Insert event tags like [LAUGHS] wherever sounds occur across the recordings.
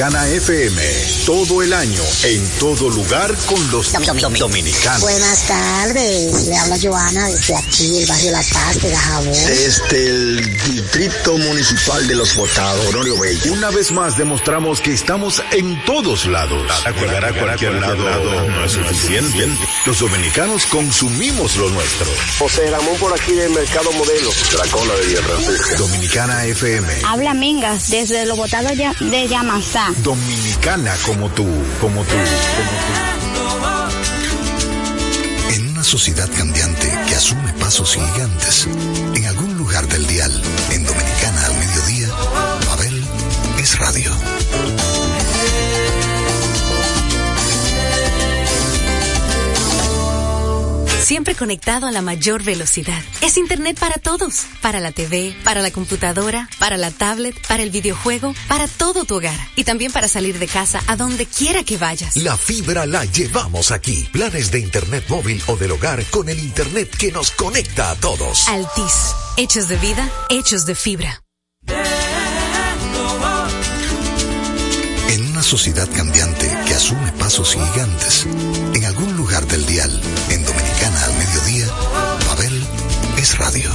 Dominicana FM, todo el año, en todo lugar con los dominicanos. Buenas tardes, le habla Joana desde aquí, el barrio La Paz de Gajabón. Desde el Distrito Municipal de Los Botados, Honorio Bello. Una vez más demostramos que estamos en todos lados. Llegar a cualquier lado no es suficiente. Los dominicanos consumimos lo nuestro. José Ramón por aquí del Mercado Modelo. Dracola de Villa Dominicana FM. Habla Mingas desde Los Botados de Yamasá. Dominicana como tú, como tú, como tú. En una sociedad cambiante que asume pasos gigantes, en algún lugar del dial, en Dominicana al mediodía, Babel es radio. Siempre conectado a la mayor velocidad. Es Internet para todos. Para la TV, para la computadora, para la tablet, para el videojuego, para todo tu hogar. Y también para salir de casa a donde quiera que vayas. La fibra la llevamos aquí. Planes de Internet móvil o del hogar con el Internet que nos conecta a todos. Altis. Hechos de vida, hechos de fibra. En una sociedad cambiante que asume pasos gigantes, en algún lugar del dial, en Dominicana al mediodía, Babel es radio.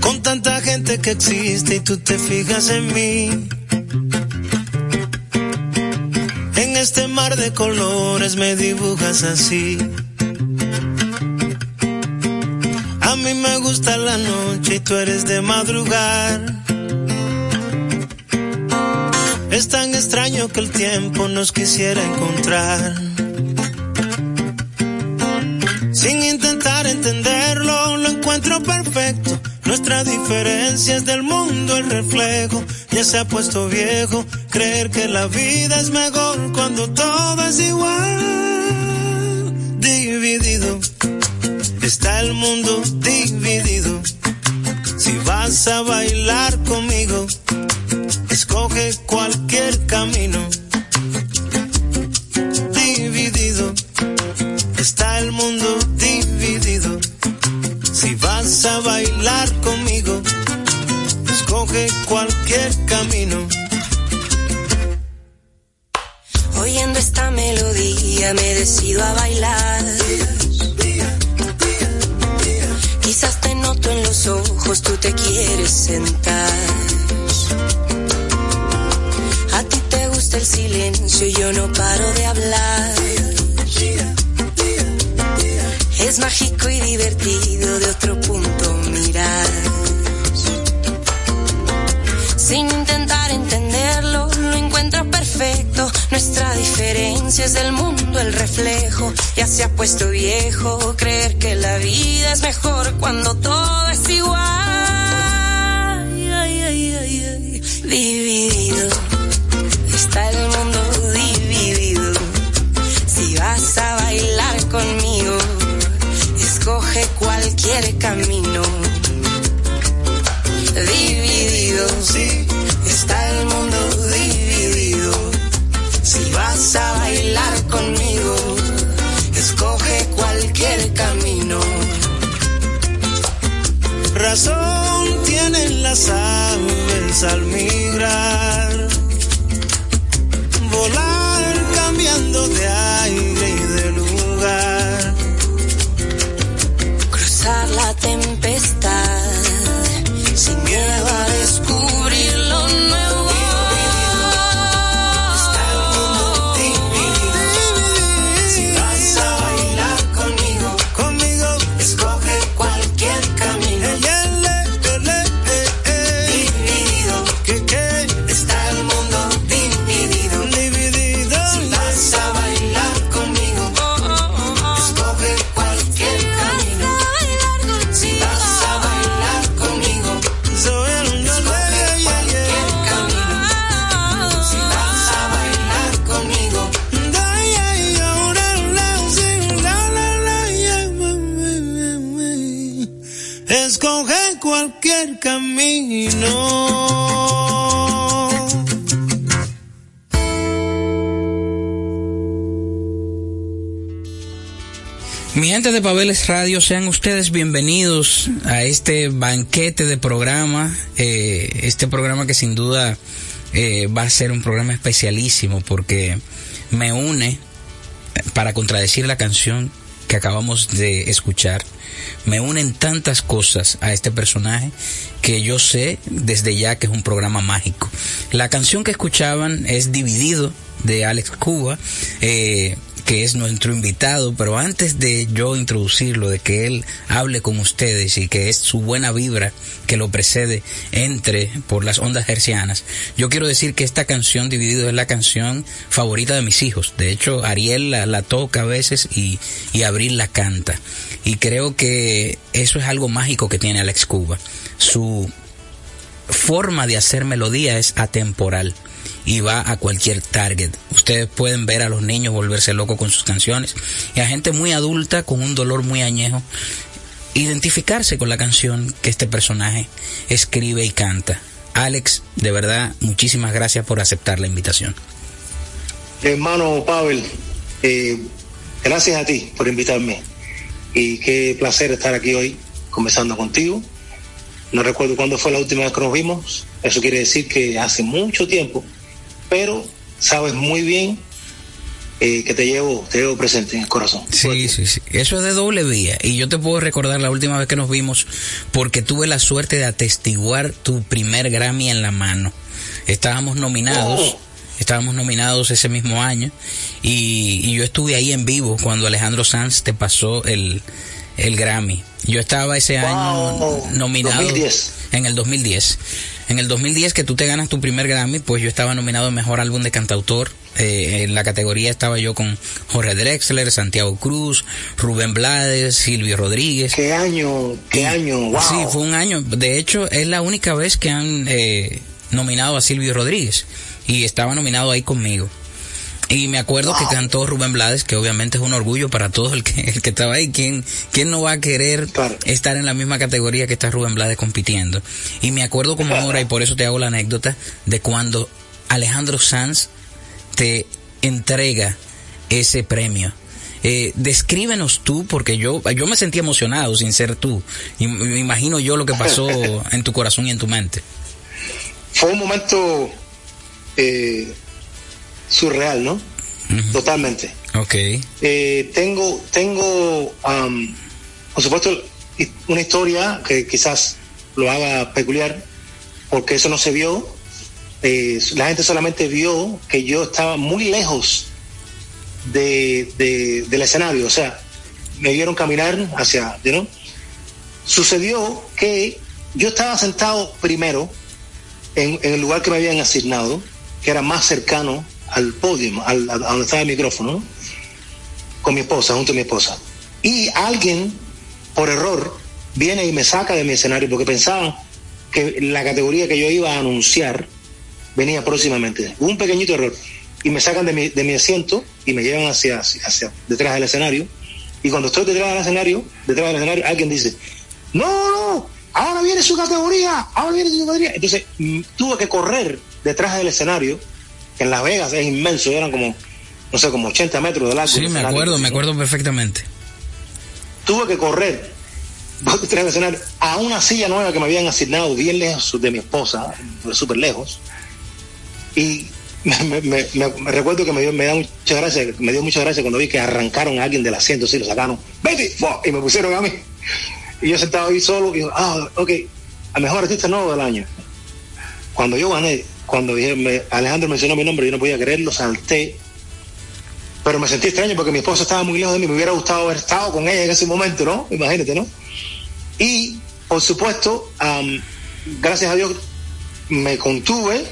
Con tanta gente que existe y tú te fijas en mí. En este mar de colores me dibujas así. Mí me gusta la noche y tú eres de madrugar. Es tan extraño que el tiempo nos quisiera encontrar. Sin intentar entenderlo, lo encuentro perfecto. Nuestra diferencia es del mundo el reflejo. Ya se ha puesto viejo creer que la vida es mejor cuando todo es igual. Dividido está el mundo dividido. Si vas a bailar conmigo, escoge cualquier sentar. A ti te gusta el silencio y yo no paro de hablar. Es mágico y divertido de otro punto mirar. Sin intentar entenderlo, lo encuentro perfecto. Nuestra diferencia es del mundo el reflejo. Ya se ha puesto viejo creer que la vida es mejor cuando todo es igual. Dividido está el mundo dividido. Si vas a bailar conmigo, escoge cualquier camino. Dividido, sí, está el mundo dividido. Si vas a bailar conmigo, escoge cualquier camino. Razón tienen las aves al migrar, volar cambiando de aire De Pabeles Radio, sean ustedes bienvenidos a este banquete de programa, eh, este programa que sin duda eh, va a ser un programa especialísimo porque me une para contradecir la canción que acabamos de escuchar. Me unen tantas cosas a este personaje que yo sé desde ya que es un programa mágico. La canción que escuchaban es Dividido de Alex Cuba. Eh, que es nuestro invitado, pero antes de yo introducirlo, de que él hable con ustedes y que es su buena vibra que lo precede entre por las ondas hercianas, yo quiero decir que esta canción Dividido es la canción favorita de mis hijos. De hecho, Ariel la, toca a veces y, y Abril la canta. Y creo que eso es algo mágico que tiene Alex Cuba. Su forma de hacer melodía es atemporal y va a cualquier target. Ustedes pueden ver a los niños volverse locos con sus canciones y a gente muy adulta con un dolor muy añejo identificarse con la canción que este personaje escribe y canta. Alex, de verdad, muchísimas gracias por aceptar la invitación. Hermano Pavel, eh, gracias a ti por invitarme y qué placer estar aquí hoy conversando contigo. No recuerdo cuándo fue la última vez que nos vimos, eso quiere decir que hace mucho tiempo pero sabes muy bien eh, que te llevo, te llevo presente en el corazón. Sí, sí, sí. Eso es de doble vía. Y yo te puedo recordar la última vez que nos vimos porque tuve la suerte de atestiguar tu primer Grammy en la mano. Estábamos nominados. Oh. Estábamos nominados ese mismo año y, yo estuve ahí en vivo cuando Alejandro Sanz te pasó el, el Grammy. Yo estaba ese año nominado en el 2010. En el 2010 que tú te ganas tu primer Grammy, pues yo estaba nominado en Mejor Álbum de Cantautor. Eh, en la categoría estaba yo con Jorge Drexler, Santiago Cruz, Rubén Blades, Silvio Rodríguez. ¿Qué año? ¿Qué año? Wow. Sí, fue un año. De hecho, es la única vez que han eh, nominado a Silvio Rodríguez. Y estaba nominado ahí conmigo. Y me acuerdo que cantó Rubén Blades, que obviamente es un orgullo para todo el que, el que estaba ahí. ¿Quién, ¿Quién no va a querer estar en la misma categoría que está Rubén Blades compitiendo? Y me acuerdo como ahora, y por eso te hago la anécdota, de cuando Alejandro Sanz te entrega ese premio. Eh, descríbenos tú, porque yo, yo me sentí emocionado sin ser tú. Y me imagino yo lo que pasó [LAUGHS] en tu corazón y en tu mente. Fue un momento eh, surreal, ¿no? Totalmente. Ok. Eh, tengo, tengo, por supuesto, una historia que quizás lo haga peculiar, porque eso no se vio. Eh, la gente solamente vio que yo estaba muy lejos de, del escenario, o sea, me vieron caminar hacia, ¿no? Sucedió que yo estaba sentado primero en, en el lugar que me habían asignado, que era más cercano al podio, al, a donde estaba el micrófono, con mi esposa, junto a mi esposa. Y alguien, por error, viene y me saca de mi escenario porque pensaba que la categoría que yo iba a anunciar venía próximamente. un pequeñito error. Y me sacan de mi, de mi asiento y me llevan hacia, hacia detrás del escenario. Y cuando estoy detrás del escenario, detrás del escenario, alguien dice, no, no, ahora viene su categoría, ahora viene su categoría. Entonces mm, tuve que correr detrás del escenario en Las Vegas es inmenso, eran como, no sé, como 80 metros de largo. Sí, me acuerdo, me acuerdo perfectamente. Tuve que correr [LAUGHS] a una silla nueva que me habían asignado bien lejos de mi esposa, súper lejos. Y me, recuerdo que me dio, me da mucha gracia, me dio mucha gracia cuando vi que arrancaron a alguien del asiento, sí, lo sacaron, vete, y me pusieron a mí. Y yo sentado ahí solo, y ah, ok, a mejor artista nuevo del año. Cuando yo gané, cuando dije, Alejandro mencionó mi nombre, yo no podía creerlo, salté. Pero me sentí extraño porque mi esposa estaba muy lejos de mí, me hubiera gustado haber estado con ella en ese momento, ¿no? Imagínate, ¿no? Y, por supuesto, gracias a Dios, me contuve,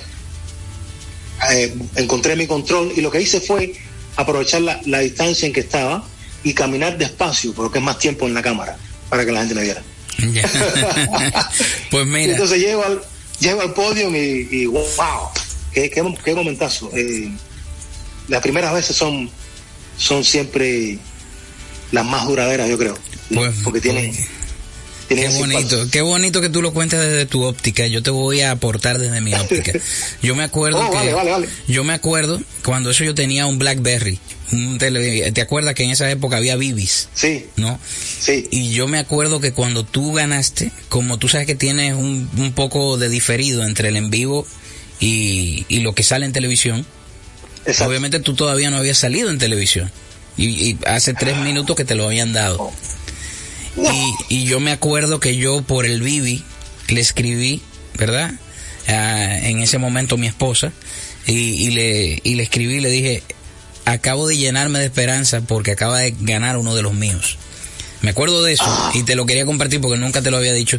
eh, encontré mi control y lo que hice fue aprovechar la, la, distancia en que estaba y caminar despacio, porque es más tiempo en la cámara, para que la gente me viera. [LAUGHS] pues mira. entonces llego al, llego al podio y, wow, qué, qué, momentazo. Eh, las primeras veces son, son siempre las más duraderas, yo creo. Pues, porque tienen, Qué bonito, qué bonito que tú lo cuentes desde tu óptica. Yo te voy a aportar desde mi óptica. [LAUGHS] Yo me acuerdo Oh, que vale, vale, vale. yo me acuerdo cuando eso yo tenía un BlackBerry. Tele- ¿Te acuerdas que en esa época había Bibis? Sí. ¿No? Sí. Y yo me acuerdo que cuando tú ganaste, como tú sabes que tienes un, un poco de diferido entre el en vivo y, y lo que sale en televisión, obviamente tú todavía no habías salido en televisión. Y, y hace tres minutos que te lo habían dado. Y, y yo me acuerdo que yo por el Bibi le escribí, ¿verdad? Ah, en ese momento mi esposa, y, y le, y le escribí y le dije, acabo de llenarme de esperanza porque acaba de ganar uno de los míos. Me acuerdo de eso y te lo quería compartir porque nunca te lo había dicho.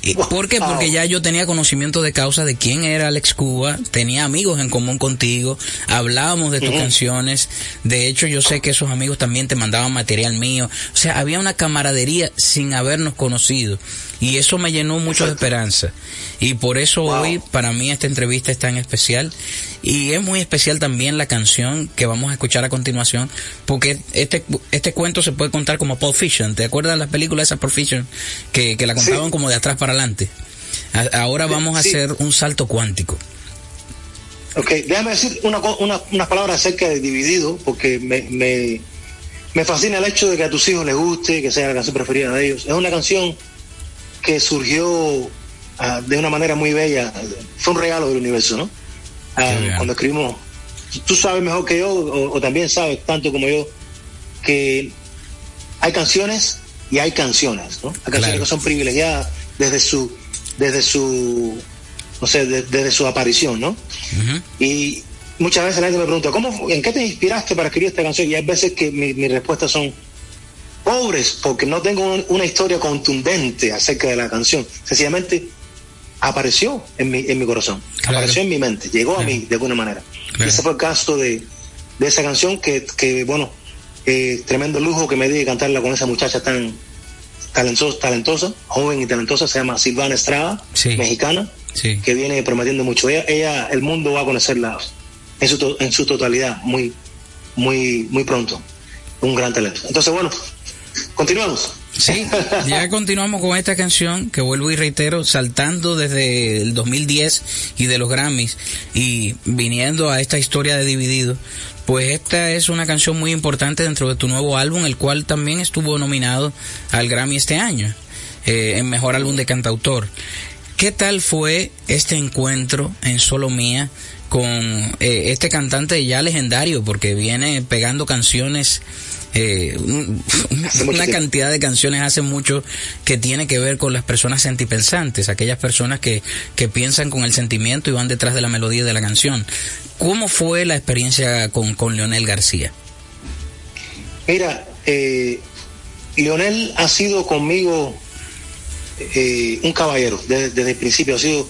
¿Y ¿Por qué? Porque ya yo tenía conocimiento de causa de quién era Alex Cuba, tenía amigos en común contigo, hablábamos de tus canciones, de hecho yo sé que esos amigos también te mandaban material mío, o sea, había una camaradería sin habernos conocido y eso me llenó mucho de esperanza y por eso hoy para mí esta entrevista es tan especial y es muy especial también la canción que vamos a escuchar a continuación porque este este cuento se puede contar como Pulp Fiction, ¿te acuerdas de la película esa Pulp Fiction que, que la contaban como de atrás para adelante? A- Ahora vamos a Sí. hacer un salto cuántico. Ok, déjame decir una, una- unas palabras acerca de Dividido, porque me, me, me fascina el hecho de que a tus hijos les guste, que sea la canción preferida de ellos. Es una canción que surgió ah, de una manera muy bella, fue un regalo del universo, ¿no? Ah, cuando escribimos, tú sabes mejor que yo, o, o también sabes tanto como yo, que hay canciones y hay canciones, ¿no? Hay canciones que son privilegiadas desde su, desde su, no sé, de- desde su aparición, ¿no? Y muchas veces la gente me pregunta, ¿cómo, ¿en qué te inspiraste para escribir esta canción? Y hay veces que mi- mis respuestas son pobres, porque no tengo un- una historia contundente acerca de la canción. Sencillamente apareció en mi, en mi corazón, apareció en mi mente, llegó a mí de alguna manera. Y ese fue el caso de, de esa canción que, que bueno, eh, tremendo lujo que me di de cantarla con esa muchacha tan talentosa, talentosa, joven y talentosa, se llama Silvana Estrada, mexicana, Sí. que viene prometiendo mucho. Ella, ella, el mundo va a conocerla en su, to- en su totalidad muy, muy, muy pronto. Un gran talento. Entonces, bueno, continuamos. Sí, ya continuamos con esta canción que vuelvo y reitero, saltando desde el 2010 y de los Grammys y viniendo a esta historia de Dividido, pues esta es una canción muy importante dentro de tu nuevo álbum, el cual también estuvo nominado al Grammy este año, eh, en Mejor Álbum de Cantautor. ¿Qué tal fue este encuentro en Solo Mía con eh, este cantante ya legendario? Porque viene pegando canciones, eh, un- una cantidad de canciones hace mucho que tiene que ver con las personas sentipensantes, aquellas personas que, que piensan con el sentimiento y van detrás de la melodía de la canción. ¿Cómo fue la experiencia con, con Leonel García? Mira, eh, Lionel ha sido conmigo eh, un caballero desde, desde el principio, ha sido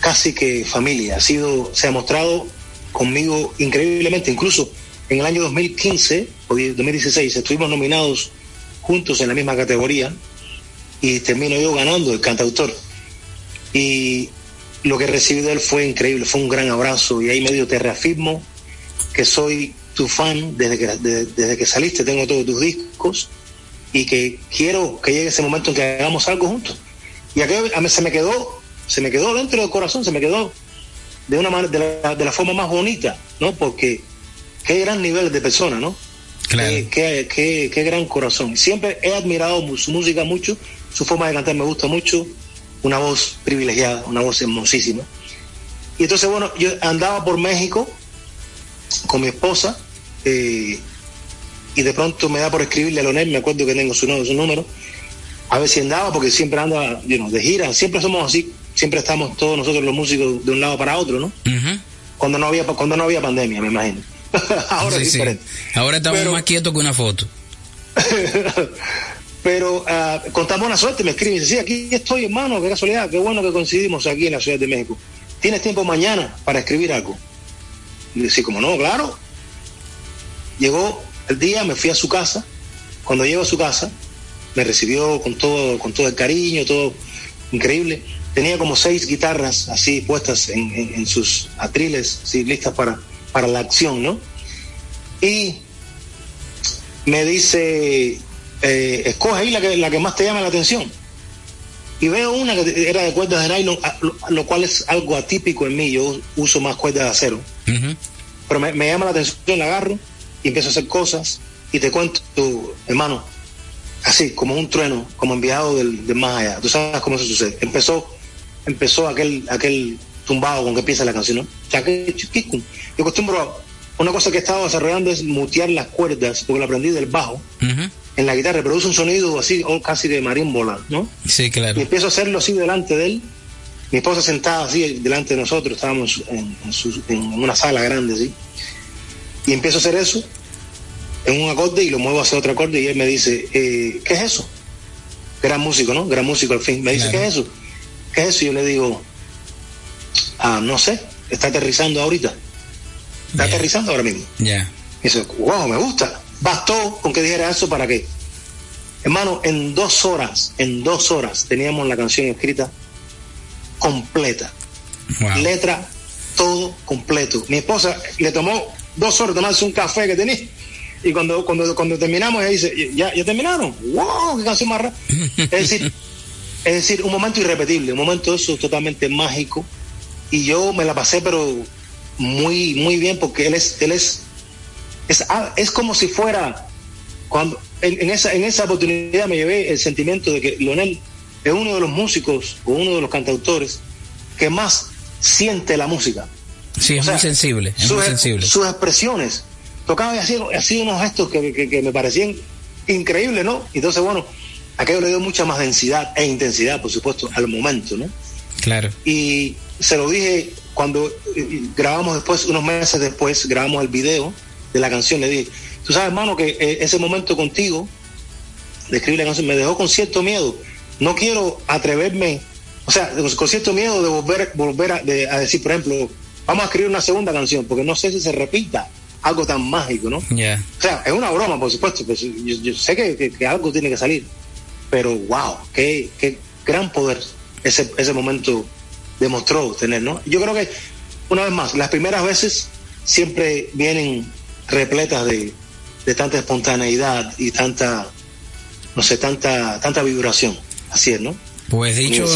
casi que familia, ha sido, se ha mostrado conmigo increíblemente, incluso en el año 2015 o 2016 estuvimos nominados juntos en la misma categoría y termino yo ganando el cantautor. Y lo que recibí de él fue increíble, fue un gran abrazo y ahí medio te reafirmo que soy tu fan desde que, de- desde que saliste, tengo todos tus discos y que quiero que llegue ese momento en que hagamos algo juntos. Y aquello a mí se me quedó, se me quedó dentro del corazón, se me quedó de una de de la forma más bonita, ¿no? Porque qué gran nivel de persona, ¿no? Qué, qué, qué- qué gran corazón. Siempre he admirado su música mucho, su forma de cantar me gusta mucho, una voz privilegiada, una voz hermosísima. Y entonces, bueno, yo andaba por México con mi esposa eh, y de pronto me da por escribirle a Leonel, me acuerdo que tengo su, su número, a ver si andaba, porque siempre anda you know, de gira, siempre somos así, siempre estamos todos nosotros los músicos de un lado para otro, ¿no? Cuando no había cuando no había pandemia, me imagino. [LAUGHS] Ahora Sí, es sí. diferente. Ahora estamos Pero- más quietos que una foto. [LAUGHS] Pero ah, con tan buena suerte me escribe y dice, sí, aquí estoy, hermano, qué casualidad, qué bueno que coincidimos aquí en la Ciudad de México. ¿Tienes tiempo mañana para escribir algo? Y sí, como no, claro. Llegó el día, me fui a su casa. Cuando llego a su casa, me recibió con todo, con todo el cariño, todo increíble. Tenía como seis guitarras así puestas en, en- en sus atriles, así listas para, para la acción, ¿no? Y me dice, eh, escoge ahí la que, la que más te llama la atención. Y veo una que era de cuerdas de nylon, lo, cual es algo atípico en mí. Yo uso más cuerdas de acero. Pero me, me, llama la atención, la agarro y empiezo a hacer cosas. Y te cuento, hermano, así, como un trueno, como enviado del, del, más allá. Tú sabes cómo eso sucede. Empezó, empezó aquel, aquel tumbado con que empieza la canción, ¿no? Yo acostumbro, una cosa que he estado desarrollando es mutear las cuerdas, porque la aprendí del bajo. En la guitarra produce un sonido así, o casi de marimbola, ¿no? Sí, claro. Y empiezo a hacerlo así delante de él. Mi esposa sentada así delante de nosotros, estábamos en, en una sala grande, ¿sí? Y empiezo a hacer eso en un acorde y lo muevo hacia otro acorde y él me dice, eh, ¿qué es eso? Gran músico, ¿no? Gran músico al fin. Me dice, ¿qué es eso? ¿Qué es eso? Y yo le digo, ah, no sé, está aterrizando ahorita. Está aterrizando ahora mismo. Ya. Y dice, wow, me gusta. Bastó con que dijera eso para que, hermano, en dos horas, en dos horas teníamos la canción escrita completa. Letra, todo completo. Mi esposa le tomó dos horas tomarse un café que tenía y cuando, cuando, cuando terminamos, ella dice, ¿ya, ya terminaron? ¡Wow! ¡Qué canción más rara! [LAUGHS] es decir, es decir, un momento irrepetible, un momento eso totalmente mágico. Y yo me la pasé, pero muy, muy bien, porque él es, él es, es, ah, es como si fuera, cuando, en, esa, en esa oportunidad me llevé el sentimiento de que Leonel es uno de los músicos o uno de los cantautores que más siente la música. Sí, es muy sensible, es muy sensible. Sus expresiones tocaba y hacía, unos gestos que, me parecían increíbles, ¿no? Entonces, bueno, aquello le dio mucha más densidad e intensidad, por supuesto, al momento, ¿no? Claro. Y se lo dije cuando eh, grabamos después, unos meses después, grabamos el video de la canción, le dije, tú sabes, hermano, que eh, ese momento contigo, de escribir la canción, me dejó con cierto miedo. No quiero atreverme, o sea, con cierto miedo de volver, volver a, a decir, por ejemplo, vamos a escribir una segunda canción, porque no sé si se repita algo tan mágico, ¿no? Yeah. O sea, es una broma, por supuesto, pues yo, sé que, algo tiene que salir, pero wow, qué, qué gran poder ese, ese momento demostró tener, ¿no? Yo creo que, una vez más, las primeras veces siempre vienen repletas de, de tanta espontaneidad y tanta, no sé, tanta, tanta vibración. Así es, ¿no? Pues dicho,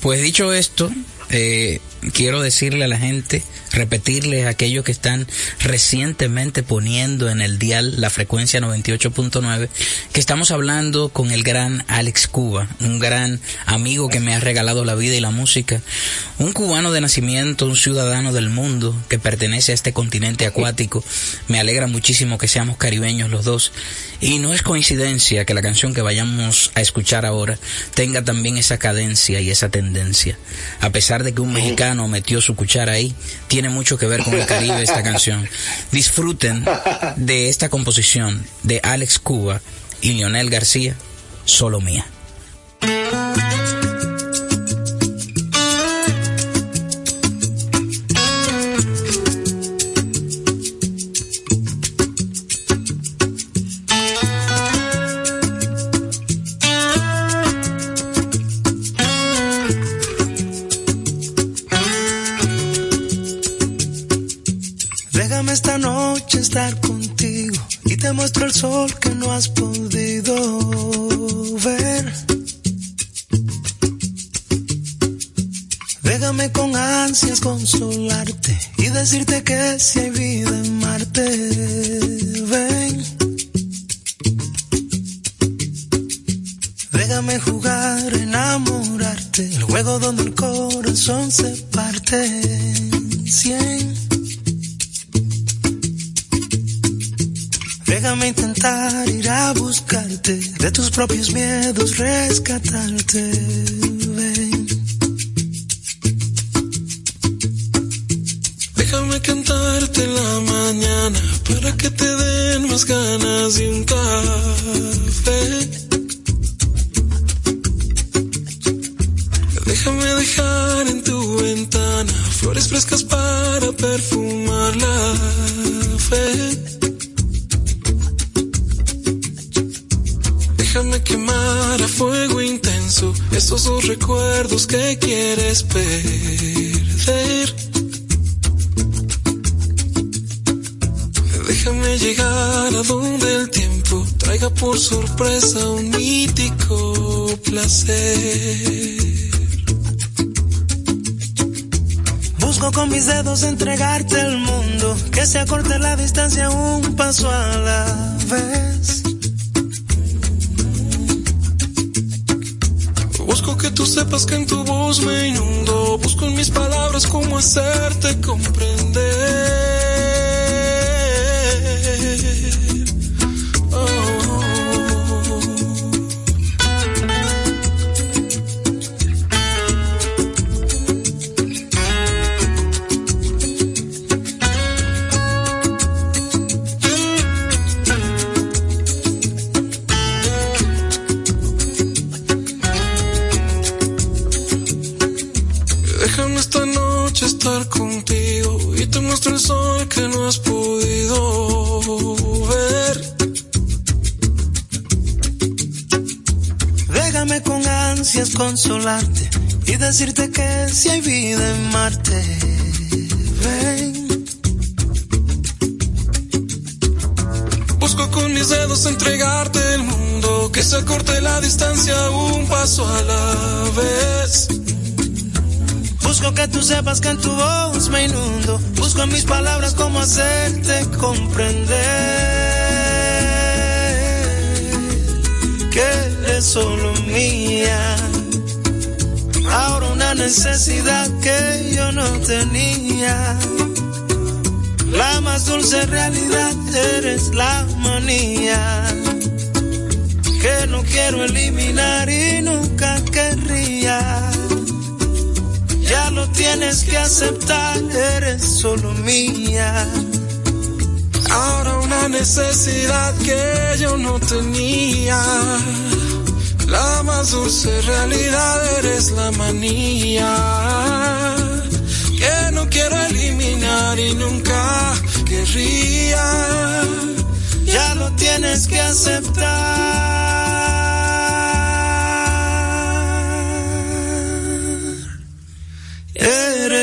pues dicho esto, eh, quiero decirle a la gente, repetirles a aquellos que están recientemente poniendo en el dial la frecuencia 98.9, que estamos hablando con el gran Alex Cuba, un gran amigo que me ha regalado la vida y la música, un cubano de nacimiento, un ciudadano del mundo que pertenece a este continente acuático. Me alegra muchísimo que seamos caribeños los dos. Y no es coincidencia que la canción que vayamos a escuchar ahora tenga también esa cadencia y esa tendencia. A pesar de que un mexicano metió su cuchara ahí. Tiene mucho que ver con el Caribe esta canción. Disfruten de esta composición de Alex Cuba y Lionel García, solo mía. Sol que no has podido a la vez. Busco que tú sepas que en tu voz me inundo, busco en mis palabras cómo hacerte comprender que eres solo mía ahora una necesidad que yo no tenía. La más dulce realidad eres la manía que no quiero eliminar y nunca querría. Ya lo tienes que aceptar, eres solo mía. Ahora una necesidad que yo no tenía la más dulce realidad eres la manía que no quiero eliminar y nunca querría. Ya lo tienes que aceptar.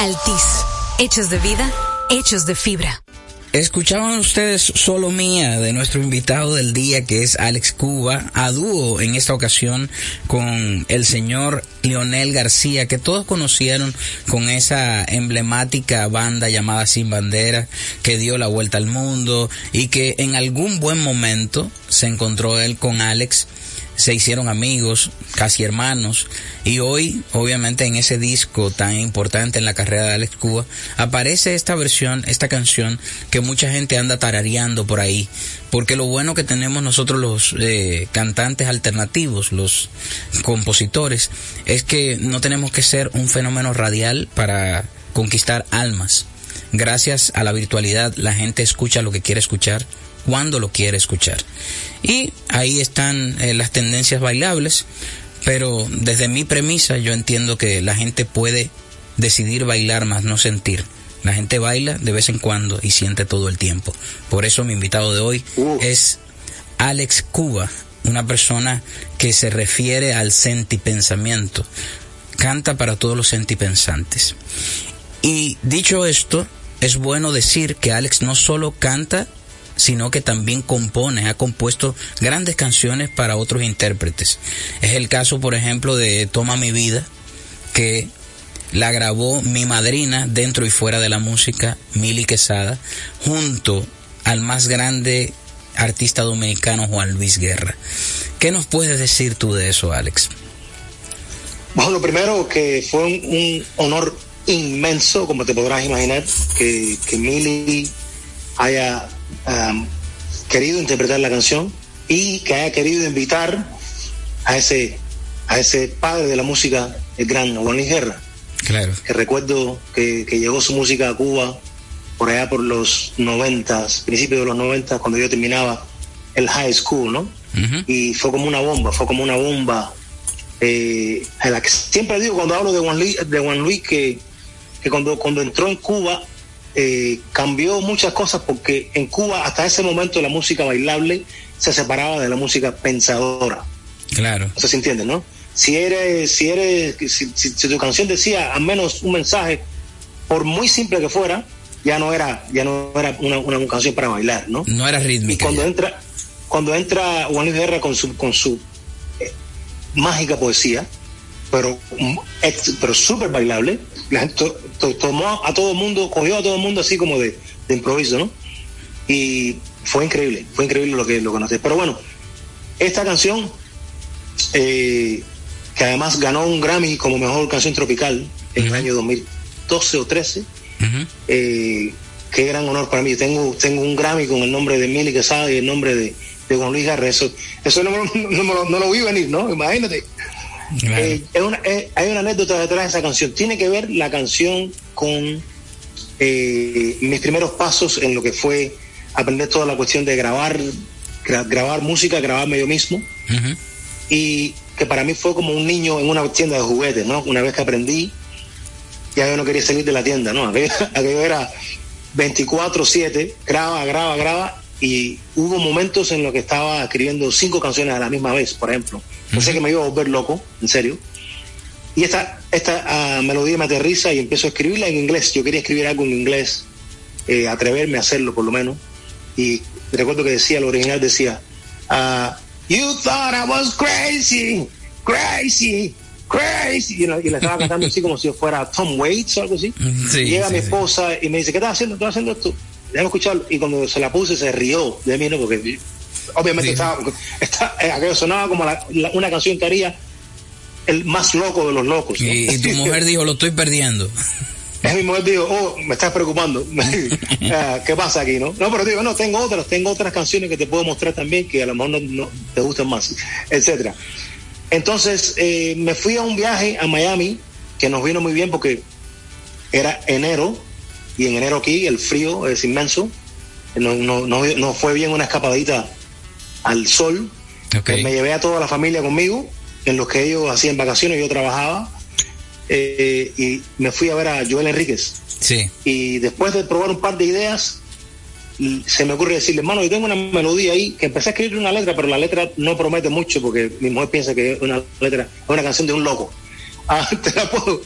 Altis. Hechos de vida, hechos de fibra. Escuchaban ustedes solo mía de nuestro invitado del día que es Alex Cuba, a dúo en esta ocasión con el señor Leonel García, que todos conocieron con esa emblemática banda llamada Sin Bandera, que dio la vuelta al mundo y que en algún buen momento se encontró él con Alex se hicieron amigos, casi hermanos, y hoy, obviamente, en ese disco tan importante en la carrera de Alex Cuba, aparece esta versión, esta canción que mucha gente anda tarareando por ahí, porque lo bueno que tenemos nosotros los eh, cantantes alternativos, los compositores, es que no tenemos que ser un fenómeno radial para conquistar almas. Gracias a la virtualidad la gente escucha lo que quiere escuchar cuando lo quiere escuchar. Y ahí están eh, las tendencias bailables, pero desde mi premisa yo entiendo que la gente puede decidir bailar más no sentir. La gente baila de vez en cuando y siente todo el tiempo. Por eso mi invitado de hoy es Alex Cuba, una persona que se refiere al sentipensamiento. Canta para todos los sentipensantes. Y dicho esto, es bueno decir que Alex no solo canta sino que también compone, ha compuesto grandes canciones para otros intérpretes. Es el caso, por ejemplo, de Toma mi vida, que la grabó mi madrina dentro y fuera de la música, Mili Quesada, junto al más grande artista dominicano Juan Luis Guerra. ¿Qué nos puedes decir tú de eso, Alex? Bueno, lo primero que fue un, honor inmenso, como te podrás imaginar, que, que Mili haya querido interpretar la canción y que haya querido invitar a ese, a ese padre de la música, el gran Juan Luis Guerra. Claro. Que recuerdo que, llegó su música a Cuba por allá por los noventas, principios de los noventas, cuando yo terminaba el high school, ¿no? y fue como una bomba, fue como una bomba. Eh, en la que siempre digo cuando hablo de Juan Luis, de Juan Luis que, que cuando, cuando entró en Cuba eh, cambió muchas cosas porque en Cuba hasta ese momento la música bailable se separaba de la música pensadora. Claro. No sé si entiendes, ¿no? Si eres, si eres, si, si- si tu canción decía al menos un mensaje, por muy simple que fuera, ya no era, ya no era una, una canción para bailar, ¿no? No era Y rítmica. cuando entra, cuando entra Juan Luis Guerra con su, con su eh, mágica poesía, pero, mm, pero súper bailable, la gente to- to- tomó a todo el mundo, cogió a todo el mundo así como de, de improviso, ¿no? Y fue increíble, fue increíble lo que, lo que noté. Pero bueno, esta canción, eh, que además ganó un Grammy como mejor canción tropical en el año 2012 o 13, eh, qué gran honor para mí. Tengo, tengo un Grammy con el nombre de Mili Quesada y el nombre de, de Juan Luis Garre. Eso, eso no, [LAUGHS] no lo- no lo vi venir, ¿no? Imagínate. Eh, es una- eh, hay una anécdota detrás de esa canción. Tiene que ver la canción con eh, mis primeros pasos en lo que fue aprender toda la cuestión de grabar, gra- grabar música, grabarme yo mismo. Y que para mí fue como un niño en una tienda de juguetes, ¿no? Una vez que aprendí, ya yo no quería salir de la tienda, ¿no? Aquello, [LAUGHS] aquello era 24-7, graba, graba, graba. Y hubo momentos en los que estaba escribiendo cinco canciones a la misma vez, por ejemplo. Pensé que me iba a volver loco, en serio. Y esta, esta ah, melodía me aterriza y empiezo a escribirla en inglés. Yo quería escribir algo en inglés, eh, atreverme a hacerlo por lo menos. Y recuerdo que decía, el original decía, ah, You thought I was crazy, crazy, crazy. Y, la- y la estaba cantando así como si fuera Tom Waits o algo así. [LAUGHS] Sí, Llega sí, mi sí. esposa y me dice, ¿qué estás haciendo? ¿Estás haciendo esto? Déjame escucharlo. Y cuando se la puse se rió de mí, ¿no? Porque obviamente estaba, está- eh, aquello sonaba como la- la- una canción que haría el más loco de los locos. ¿no? Y, y tu [LAUGHS] mujer dijo, lo estoy perdiendo. [LAUGHS] Es mi mujer dijo, oh, me estás preocupando. [LAUGHS] Ah, ¿Qué pasa aquí, no? No, pero digo, no, tengo otras, tengo otras canciones que te puedo mostrar también que a lo mejor no, no te gustan más, etcétera. Entonces, eh, me fui a un viaje a Miami que nos vino muy bien porque era enero y en enero aquí el frío es inmenso. No, no, no, no fue bien una escapadita al sol. Pues me llevé a toda la familia conmigo, en los que ellos hacían vacaciones, yo trabajaba, eh, y me fui a ver a Joel Enríquez. Sí. Y después de probar un par de ideas, se me ocurre decirle, hermano, yo tengo una melodía ahí, que empecé a escribir una letra, pero la letra no promete mucho porque mi mujer piensa que es una letra, es una canción de un loco. [LAUGHS] Ah, te la puedo,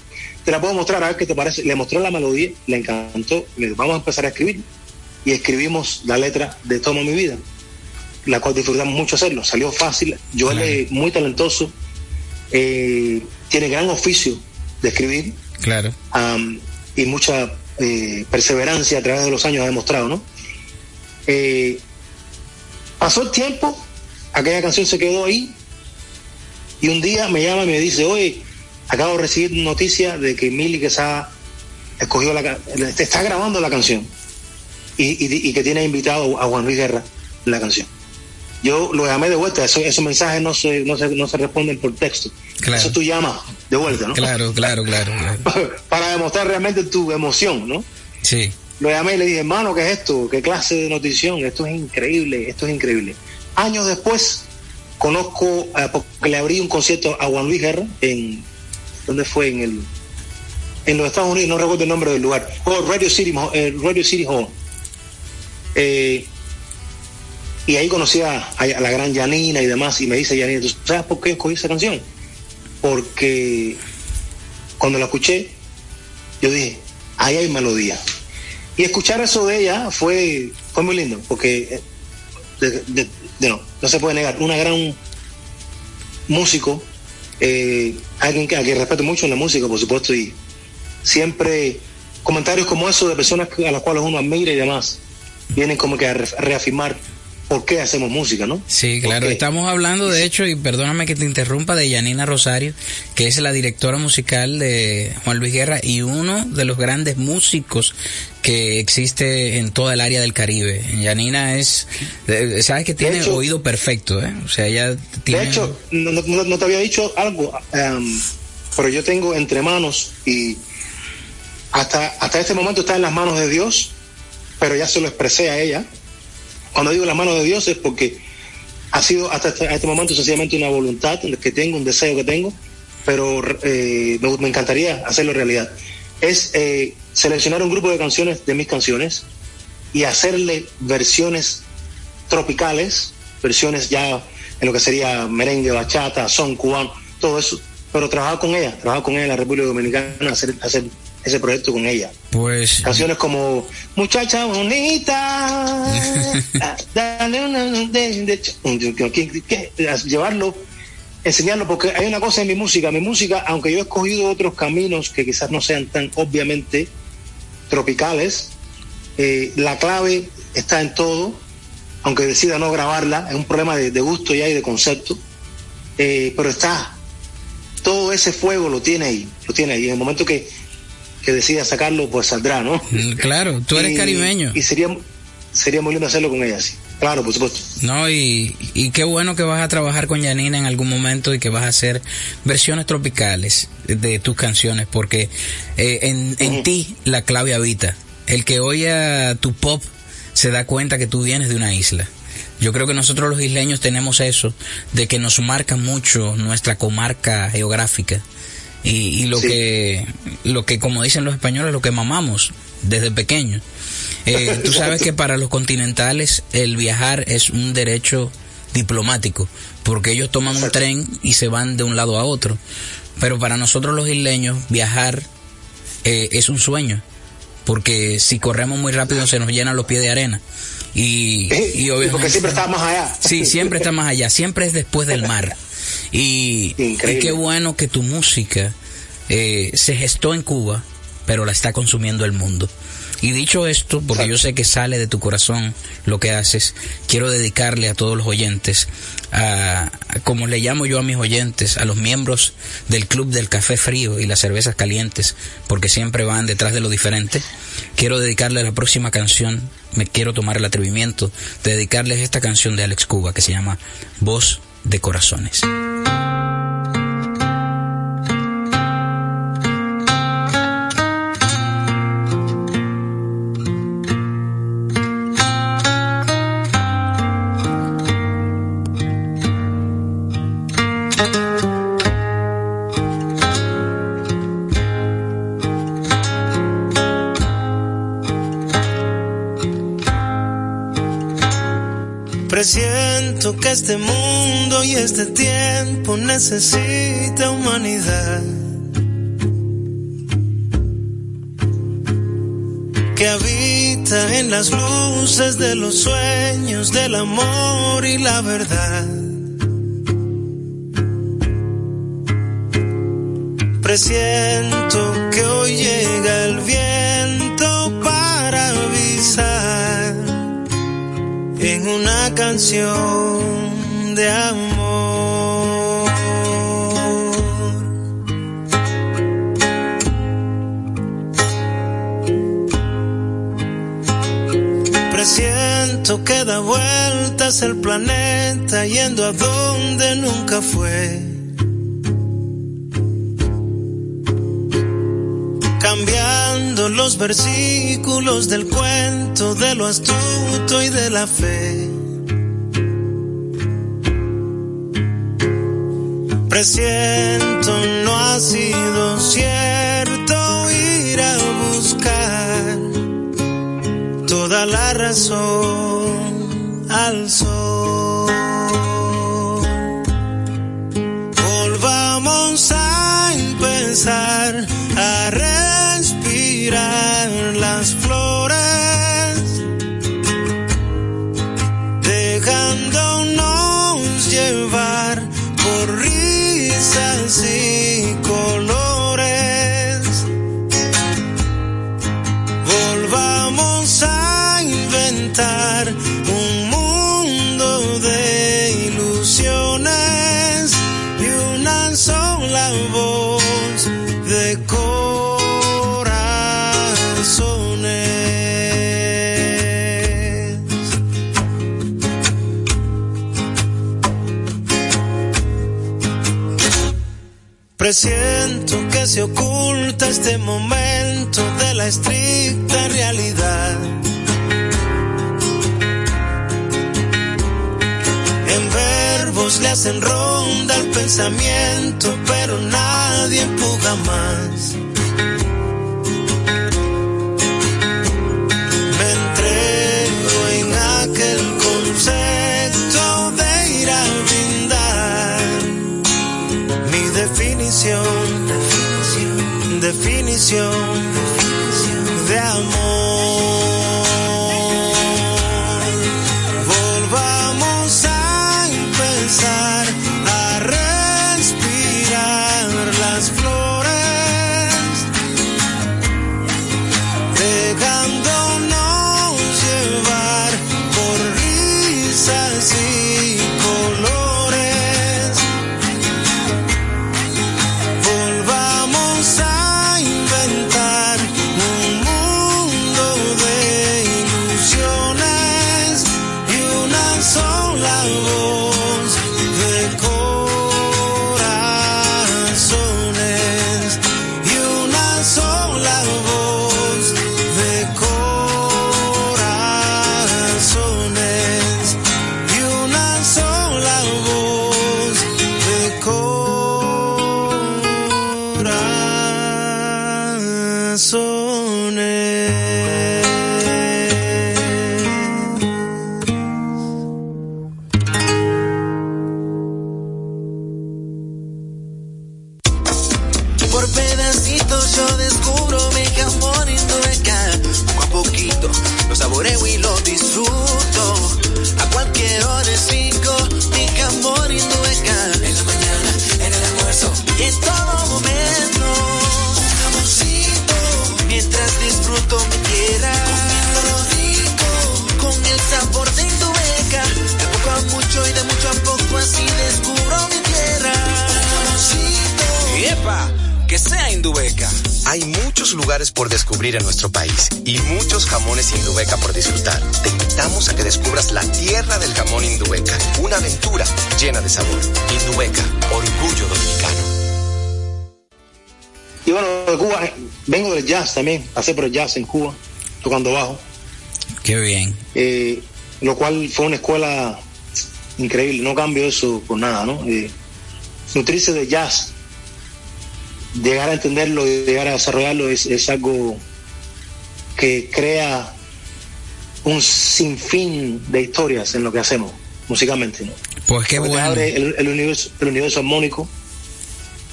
te la puedo mostrar a ver qué te parece. Le mostré la melodía, le encantó, le vamos a empezar a escribir. Y escribimos la letra de Toma mi vida, la cual disfrutamos mucho hacerlo. Salió fácil, Joel es muy talentoso, eh, tiene gran oficio de escribir Claro. y mucha eh, perseverancia a través de los años ha demostrado, ¿no? Eh, pasó el tiempo, aquella canción se quedó ahí y un día me llama y me dice, oye, acabo de recibir noticia de que Mili Quesada escogió la está grabando la canción y, y- y que tiene invitado a Juan Luis Guerra en la canción. Yo lo llamé de vuelta, eso- esos mensajes no se, no se, no se responden por texto. Claro. Eso tú llamas de vuelta, ¿no? Claro, claro, claro, [LAUGHS] claro. para demostrar realmente tu emoción, ¿no? Sí. Lo llamé y le dije, hermano, ¿qué es esto? ¿Qué clase de notición? Esto es increíble, esto es increíble. Años después, conozco, eh, porque le abrí un concierto a Juan Luis Guerra en, ¿dónde fue? En el, en los Estados Unidos, no recuerdo el nombre del lugar. Oh, Radio City, eh, Radio City Hall. Eh, y ahí conocí a, la gran Janina y demás, y me dice Janina, ¿tú sabes por qué escogí esa canción? Porque cuando la escuché, yo dije, ahí hay melodía. Y escuchar eso de ella fue, fue muy lindo, porque eh, de- no, se puede negar, una gran músico, eh, alguien que, a quien respeto mucho en la música, por supuesto, y siempre comentarios como eso de personas a las cuales uno admira y demás, vienen como que a reafirmar por qué hacemos música, ¿no? Sí, claro. Estamos hablando, de hecho, y perdóname que te interrumpa, de Yanina Rosario, que es la directora musical de Juan Luis Guerra y uno de los grandes músicos que existe en toda el área del Caribe. Yanina es, sabes que tiene hecho- oído perfecto, ¿eh? O sea, ella tiene... De hecho, no, no- no te había dicho algo, em, pero yo tengo entre manos y hasta, hasta este momento está en las manos de Dios, pero ya se lo expresé a ella. Cuando digo las manos de Dios es porque ha sido hasta este, este momento sencillamente una voluntad que tengo, un deseo que tengo, pero eh, me, encantaría hacerlo realidad. Es eh, seleccionar un grupo de canciones de mis canciones y hacerle versiones tropicales, versiones ya en lo que sería merengue, bachata, son cubano, todo eso, pero trabajar con ella, trabajar con ella en la República Dominicana, hacer, hacer ese proyecto con ella. Pues. Canciones como Muchacha bonita, [LAUGHS] dale una. De, llevarlo, enseñarlo, porque hay una cosa en mi música. Mi música, aunque yo he escogido otros caminos que quizás no sean tan obviamente tropicales, eh, la clave está en todo. Aunque decida no grabarla, es un problema de, gusto ya y de concepto. Eh, pero está, todo ese fuego lo tiene ahí, lo tiene ahí. En el momento que que decida sacarlo, pues saldrá, ¿no? Mm, claro, tú eres caribeño. Y sería, sería muy lindo hacerlo con ella, sí. Claro, por supuesto. No, y, y qué bueno que vas a trabajar con Janina en algún momento y que vas a hacer versiones tropicales de tus canciones, porque eh, en, en ti la clave habita. El que oye tu pop se da cuenta que tú vienes de una isla. Yo creo que nosotros los isleños tenemos eso, de que nos marca mucho nuestra comarca geográfica y, lo que lo que como dicen los españoles lo que mamamos desde pequeño eh, [LAUGHS] tú sabes que para los continentales el viajar es un derecho diplomático porque ellos toman un tren y se van de un lado a otro. Pero para nosotros los isleños viajar eh, es un sueño porque si corremos muy rápido se nos llenan los pies de arena. Y, y obviamente, porque siempre está más allá. Sí siempre está [LAUGHS] más allá siempre es después del mar y, qué bueno que tu música eh, se gestó en Cuba, pero la está consumiendo el mundo. Y dicho esto, porque yo sé que sale de tu corazón lo que haces, quiero dedicarle a todos los oyentes, a, como le llamo yo a mis oyentes, a los miembros del Club del Café Frío y las Cervezas Calientes, porque siempre van detrás de lo diferente, quiero dedicarle la próxima canción, me quiero tomar el atrevimiento de dedicarles esta canción de Alex Cuba que se llama Voz de Corazones. Presiento que este mundo y este tiempo necesita humanidad. Que habita en las luces de los sueños del amor y la verdad. Presiento que hoy llega el viento una canción de amor. Presiento que da vueltas el planeta yendo a donde nunca fue. Los versículos del cuento de lo astuto y de la fe. Presiento no ha sido cierto ir a buscar toda la razón al sol. Volvamos a empezar a las flores, Presiento que se oculta este momento de la estricta realidad. En vez ojos le hacen ronda al pensamiento, pero nadie empuja más. Definición Hay muchos lugares por descubrir en nuestro país y muchos jamones Indubeca por disfrutar. Te invitamos a que descubras la tierra del jamón Indubeca, una aventura llena de sabor. Indubeca, orgullo dominicano. Y bueno, de Cuba, vengo del jazz también, pasé por el jazz en Cuba, tocando bajo, Qué bien. eh, lo cual fue una escuela increíble, no cambio eso por nada, ¿no? Eh, nutrirse de jazz, llegar a entenderlo y llegar a desarrollarlo es, es algo que crea un sinfín de historias en lo que hacemos musicalmente, ¿no? Pues qué Porque bueno. abre el, el universo, el universo armónico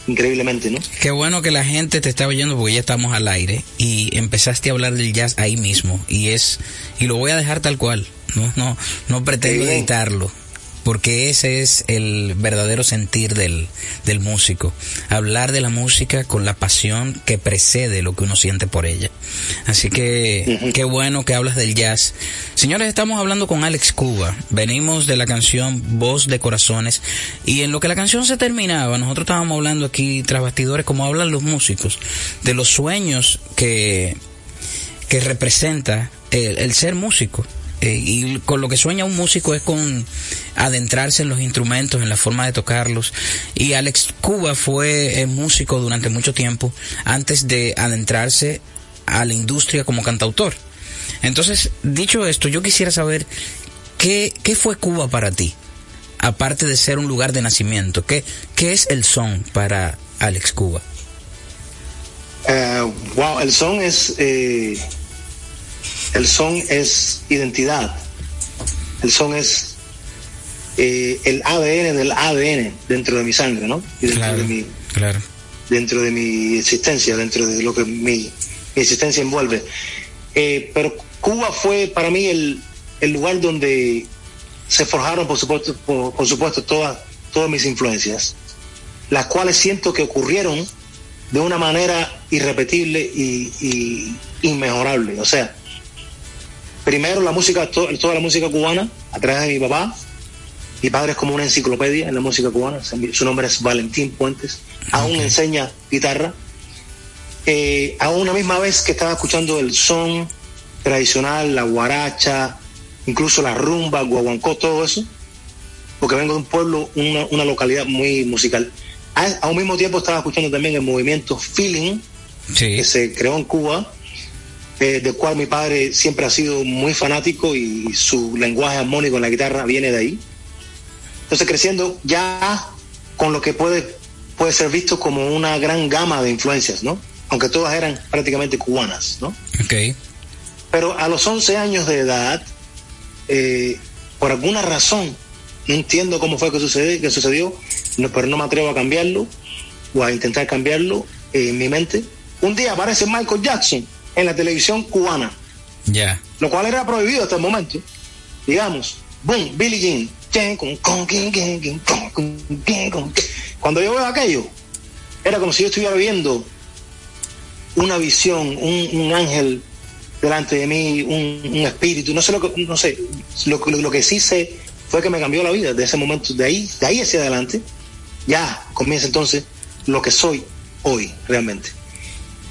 increíblemente, ¿no? Qué bueno que la gente te está oyendo porque ya estamos al aire y empezaste a hablar del jazz ahí mismo y es y lo voy a dejar tal cual. No no no pretendo editarlo. Porque ese es el verdadero sentir del, del músico. Hablar de la música con la pasión que precede lo que uno siente por ella. Así que qué bueno que hablas del jazz. Señores, estamos hablando con Alex Cuba. Venimos de la canción Voz de Corazones. Y en lo que la canción se terminaba, nosotros estábamos hablando aquí tras bastidores, como hablan los músicos, de los sueños que, que representa el, el ser músico. Eh, y con lo que sueña un músico es con adentrarse en los instrumentos, en la forma de tocarlos. Y Alex Cuba fue eh, músico durante mucho tiempo antes de adentrarse a la industria como cantautor. Entonces, dicho esto, yo quisiera saber qué, qué fue Cuba para ti, aparte de ser un lugar de nacimiento. ¿Qué, qué es el son para Alex Cuba? Eh, wow, el son es el son es identidad. El son es eh, el ADN del ADN dentro de mi sangre, ¿no? Y dentro Claro, de mi claro. dentro de mi existencia, dentro de lo que mi, mi existencia envuelve. Eh, pero Cuba fue para mí el, el lugar donde se forjaron, por supuesto, por, por supuesto todas, todas mis influencias, las cuales siento que ocurrieron de una manera irrepetible y, y inmejorable. O sea, primero la música, to- toda la música cubana, a través de mi papá. Mi padre es como una enciclopedia en la música cubana. Su nombre es Valentín Puentes. Aún enseña guitarra. Eh, a una misma vez que estaba escuchando el son tradicional, la guaracha, incluso la rumba, guaguancó, todo eso, porque vengo de un pueblo, una, una localidad muy musical. A, a un mismo tiempo estaba escuchando también el movimiento Feeling, que se creó en Cuba, eh, del cual mi padre siempre ha sido muy fanático y su lenguaje armónico en la guitarra viene de ahí. Entonces creciendo ya con lo que puede, puede ser visto como una gran gama de influencias, ¿no? Aunque todas eran prácticamente cubanas, ¿no? Ok. Pero a los 11 años de edad, eh, por alguna razón, no entiendo cómo fue que sucedió, que sucedió no, pero no me atrevo a cambiarlo o a intentar cambiarlo eh, en mi mente. Un día aparece Michael Jackson en la televisión cubana, Ya. lo cual era prohibido hasta el momento. Digamos, boom, Billie Jean. Cuando yo veo aquello, era como si yo estuviera viendo una visión, un, un ángel delante de mí, un, un espíritu, no sé lo que, no sé, lo, lo- lo que sí sé fue que me cambió la vida de ese momento, de ahí, de ahí hacia adelante, ya comienza entonces lo que soy hoy realmente.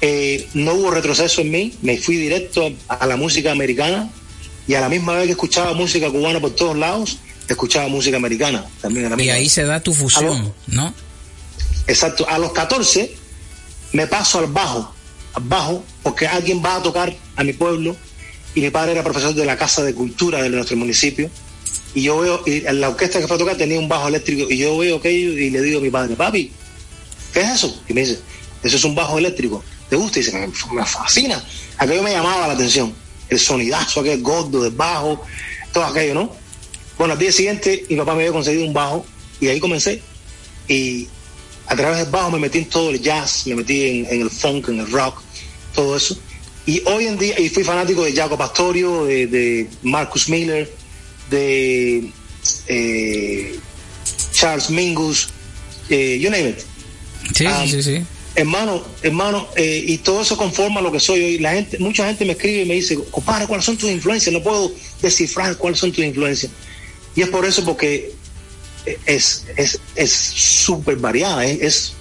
Eh, no hubo retroceso en mí, me fui directo a, la música americana y a la misma vez que escuchaba música cubana por todos lados, escuchaba música americana también. a la Y misma ahí vez. se da tu fusión, ¿no? Exacto. A los 14 me paso al bajo, al bajo, porque alguien va a tocar a mi pueblo y mi padre era profesor de la Casa de Cultura de nuestro municipio y yo veo, y la orquesta que fue a tocar tenía un bajo eléctrico y yo veo aquello y le digo a mi padre, papi, ¿qué es eso? Y me dice, eso es un bajo eléctrico. ¿Te gusta? Y dice, me, me fascina. Aquello me llamaba la atención. El sonidazo, aquel gordo del bajo, todo aquello, ¿no? Bueno, al día siguiente mi papá me había conseguido un bajo y ahí comencé. Y a través del bajo me metí en todo el jazz, me metí en, en el funk, en el rock, todo eso. Y hoy en día, y fui fanático de Jaco Pastorio, de, de Marcus Miller, de eh, Charles Mingus, eh, you name it. Sí, Um, sí, sí. Hermano, hermano, eh, y todo eso conforma lo que soy hoy. La gente, mucha gente me escribe y me dice, compadre, ¿cuáles son tus influencias? No puedo descifrar cuáles son tus influencias. Y es por eso porque es es es súper variada. Es, es-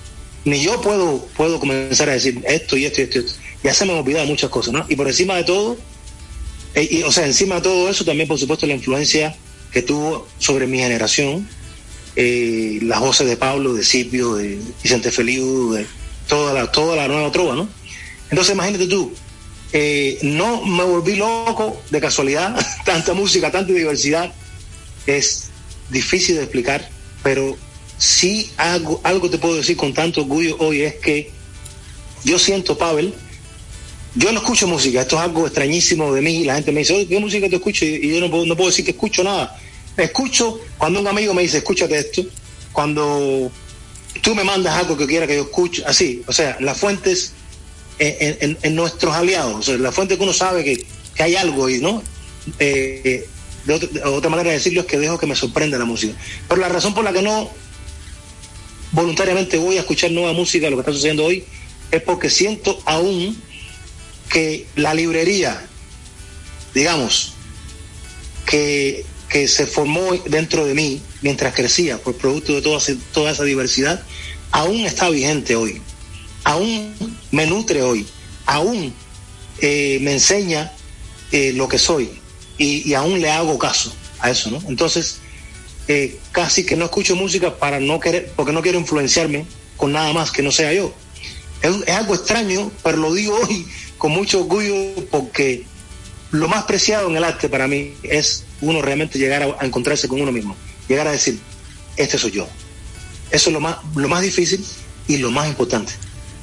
ni yo puedo puedo comenzar a decir esto y esto y esto. y esto. Ya se me han olvidado muchas cosas, ¿no? Y por encima de todo, eh, y, o sea, encima de todo eso también, por supuesto, la influencia que tuvo sobre mi generación, eh, las voces de Pablo, de Scipio, de Vicente Feliu, de toda la, toda la nueva trova, ¿no? Entonces imagínate tú, eh, no me volví loco de casualidad, [LAUGHS] tanta música, tanta diversidad, es difícil de explicar, pero sí algo, algo te puedo decir con tanto orgullo hoy es que yo siento, Pavel, yo no escucho música, esto es algo extrañísimo de mí, la gente me dice, ¿qué música te escucho? Y y yo no no puedo decir que escucho nada. Escucho cuando un amigo me dice, escúchate esto, cuando tú me mandas algo que quiera que yo escuche, así, o sea, las fuentes en, nuestros aliados, o sea, la fuente que uno sabe que, que hay algo ahí, ¿no? Eh, de otra manera de decirlo es que dejo que me sorprenda la música. Pero la razón por la que no voluntariamente voy a escuchar nueva música, lo que está sucediendo hoy, es porque siento aún que la librería, digamos, que, que se formó dentro de mí mientras crecía por producto de toda, toda esa diversidad, aún está vigente hoy, aún me nutre hoy, aún eh, me enseña eh, lo que soy y, y aún le hago caso a eso, ¿no? Entonces, eh, casi que no escucho música para no querer, porque no quiero influenciarme con nada más que no sea yo. Es, algo extraño, pero lo digo hoy con mucho orgullo porque lo más preciado en el arte para mí es uno realmente llegar a encontrarse con uno mismo, llegar a decir, este soy yo. Eso es lo más, lo más difícil y lo más importante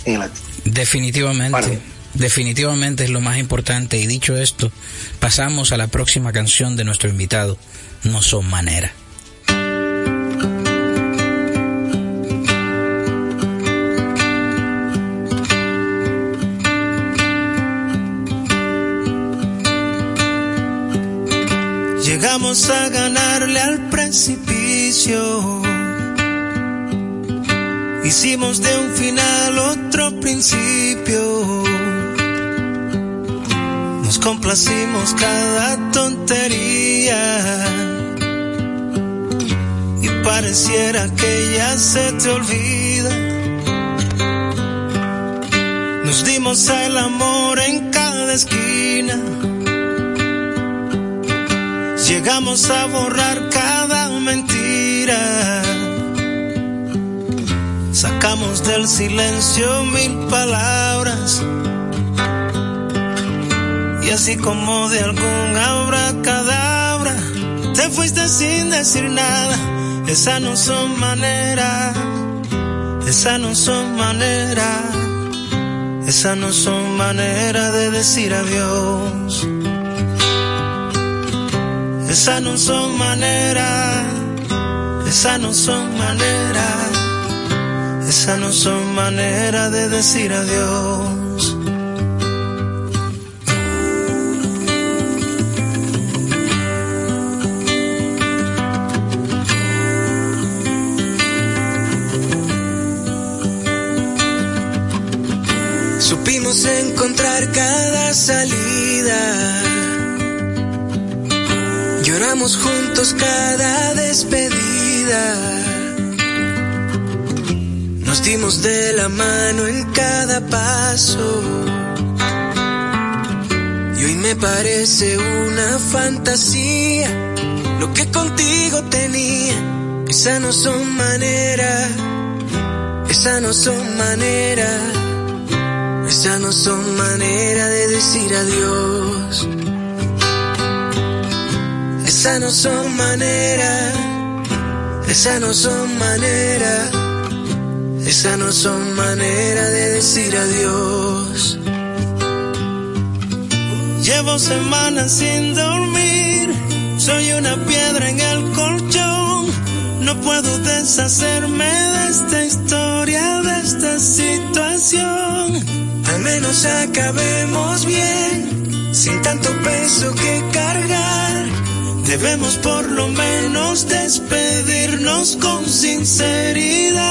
en el arte. Definitivamente. Definitivamente es lo más importante. Y dicho esto, pasamos a la próxima canción de nuestro invitado. No son manera. Llegamos a ganarle al precipicio. Hicimos de un final otro principio. Nos complacimos cada tontería. Y pareciera que ya se te olvida. Nos dimos al amor en cada esquina. Llegamos a borrar cada mentira. Sacamos del silencio mil palabras. Y así como de algún abracadabra, te fuiste sin decir nada. Esa no son maneras, esa no son maneras, esa no son maneras de decir adiós. Esa no son maneras, esa no son maneras, esa no son maneras de decir adiós. De la mano en cada paso. Y hoy me parece una fantasía lo que contigo tenía. Esa no son maneras, esa no son maneras, esa no son maneras de decir adiós. Esa no son maneras, esa no son maneras, no son maneras de decir adiós. Llevo semanas sin dormir, soy una piedra en el colchón. No puedo deshacerme de esta historia, de esta situación. Al menos acabemos bien, sin tanto peso que cargar. Debemos por lo menos despedirnos con sinceridad.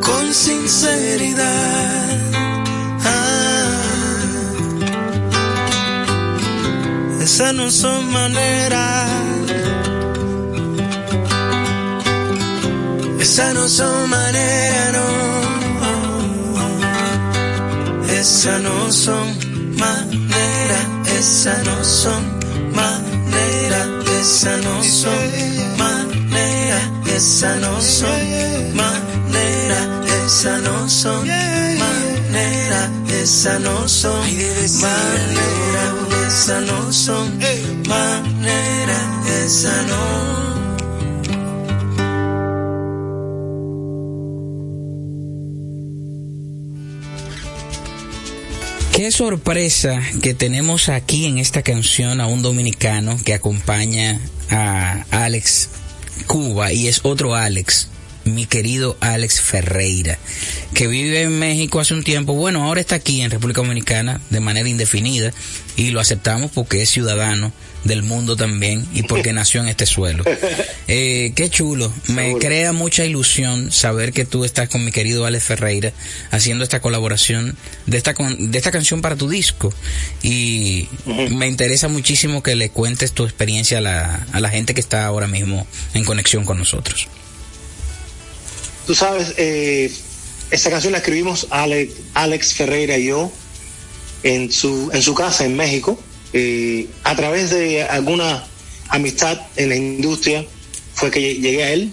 Con sinceridad. Ah. Esas no son maneras. Esas no son maneras. Esa no son maneras, esa no son maneras, esa no son maneras, esa no son maneras, esa no son maneras, esa no son maneras, esa no son maneras, esa no. Qué sorpresa que tenemos aquí en esta canción a un dominicano que acompaña a Alex Cuba y es otro Alex, mi querido Alex Ferreira, que vive en México hace un tiempo. Bueno, ahora está aquí en República Dominicana de manera indefinida y lo aceptamos porque es ciudadano del mundo también y porque [LAUGHS] nació en este suelo. Eh, qué chulo, me crea mucha ilusión saber que tú estás con mi querido Alex Ferreira haciendo esta colaboración de esta, de esta canción para tu disco y me interesa muchísimo que le cuentes tu experiencia a la, a la gente que está ahora mismo en conexión con nosotros. Tú sabes, eh, esta canción la escribimos Alex, Alex Ferreira y yo en su, en su casa en México eh, a través de alguna amistad en la industria fue que llegué a él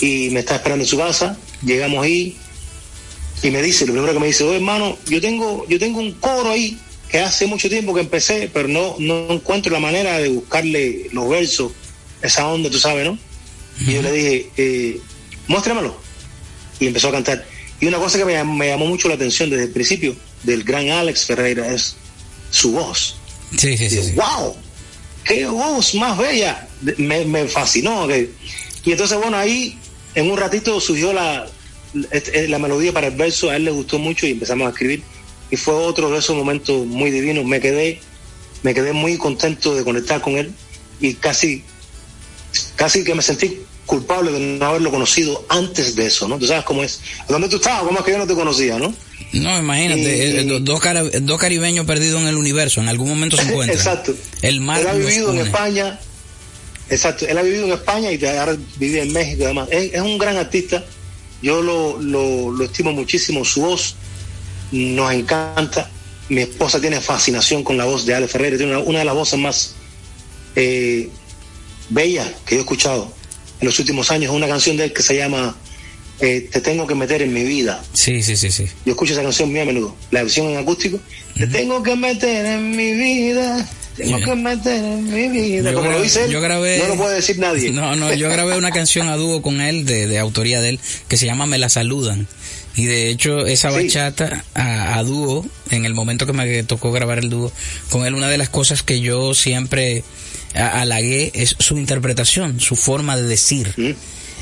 y me está esperando en su casa. Llegamos ahí y me dice, lo primero que me dice, oye hermano, yo tengo, yo tengo un coro ahí que hace mucho tiempo que empecé, pero no, no encuentro la manera de buscarle los versos, esa onda, tú sabes, ¿no? Y yo le dije, eh, muéstramelo. Y empezó a cantar. Y una cosa que me, me llamó mucho la atención desde el principio del gran Alex Ferreira es su voz. Sí, sí. ¡Wow! ¡Qué voz más bella! Me, me fascinó. Y entonces, bueno, ahí en un ratito surgió la, la melodía para el verso, a él le gustó mucho y empezamos a escribir. Y fue otro de esos momentos muy divinos. Me quedé, me quedé muy contento de conectar con él y casi, casi que me sentí culpable de no haberlo conocido antes de eso, ¿no? Tú sabes cómo es. ¿Dónde tú estabas? ¿Cómo es que yo no te conocía, no? No, imagínate, Y- eh, do- dos, dos caribeños perdidos en el universo, en algún momento se encuentran. Exacto. El mar él ha vivido en. España. Exacto. Él ha vivido en España y ahora vive en México y demás. Es, es un gran artista. Yo lo, lo, lo estimo muchísimo. Su voz nos encanta. Mi esposa tiene fascinación con la voz de Ale Ferreira. Tiene una, una de las voces más eh, bellas que yo he escuchado en los últimos años. Una canción de él que se llama eh, Te tengo que meter en mi vida. Sí, sí, sí, sí. Yo escucho esa canción muy a menudo, la versión en acústico. Te tengo que meter en mi vida. tengo que meter en mi vida. Como lo dice él, yo grabé, no lo puede decir nadie. No, no, yo grabé una canción a dúo con él, de, de autoría de él, que se llama Me la saludan. Y de hecho, esa bachata a, a, dúo, en el momento que me tocó grabar el dúo con él, una de las cosas que yo siempre halagué es su interpretación, su forma de decir.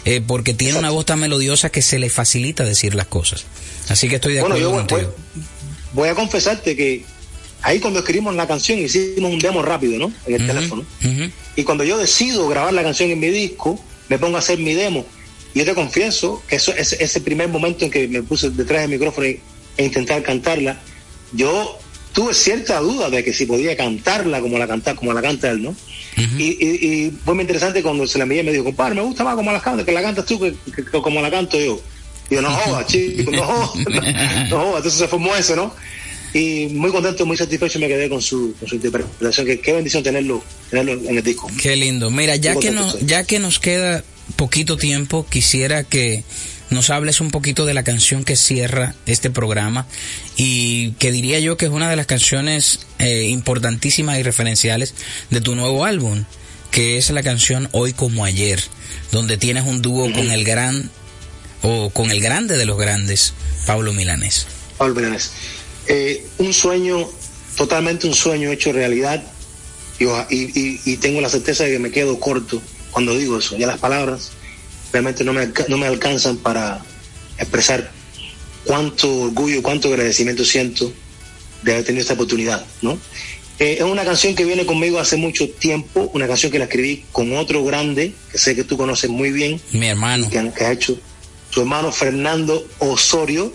Eh, porque tiene una voz tan melodiosa que se le facilita decir las cosas. Así que estoy de acuerdo bueno, yo contigo. Voy, voy, a confesarte que ahí cuando escribimos la canción hicimos un demo rápido, ¿no? En el uh -huh, teléfono. Uh -huh. Y cuando yo decido grabar la canción en mi disco, me pongo a hacer mi demo. Y yo te confieso que eso, ese, ese primer momento en que me puse detrás del micrófono e intentar cantarla, yo tuve cierta duda de que si podía cantarla como la canta, como la canta él, ¿no? Uh -huh. y, y, y, fue muy interesante cuando se la envié me dijo, compadre, me gusta más como la canta, que la cantas tú que, que, que como la canto yo. Y yo, no jodas, [LAUGHS] chico, no jodas, [LAUGHS] no, no. Entonces se formó eso, ¿no? Y muy contento, muy satisfecho me quedé con su, con su interpretación. Que, qué bendición tenerlo, tenerlo en el disco. Qué lindo. Mira, ya que, no, ya que nos queda poquito tiempo, quisiera que nos hables un poquito de la canción que cierra este programa y que diría yo que es una de las canciones eh, importantísimas y referenciales de tu nuevo álbum, que es la canción Hoy como ayer, donde tienes un dúo con el gran o con el grande de los grandes, Pablo Milanés. Pablo Milanés. Eh, un sueño, totalmente un sueño hecho realidad y, y, y, tengo la certeza de que me quedo corto cuando digo eso. Ya las palabras realmente no me, no me alcanzan para expresar cuánto orgullo, cuánto agradecimiento siento de haber tenido esta oportunidad, ¿no? Eh, es una canción que viene conmigo hace mucho tiempo, una canción que la escribí con otro grande, que sé que tú conoces muy bien. Mi hermano. Que, que ha hecho su hermano Fernando Osorio.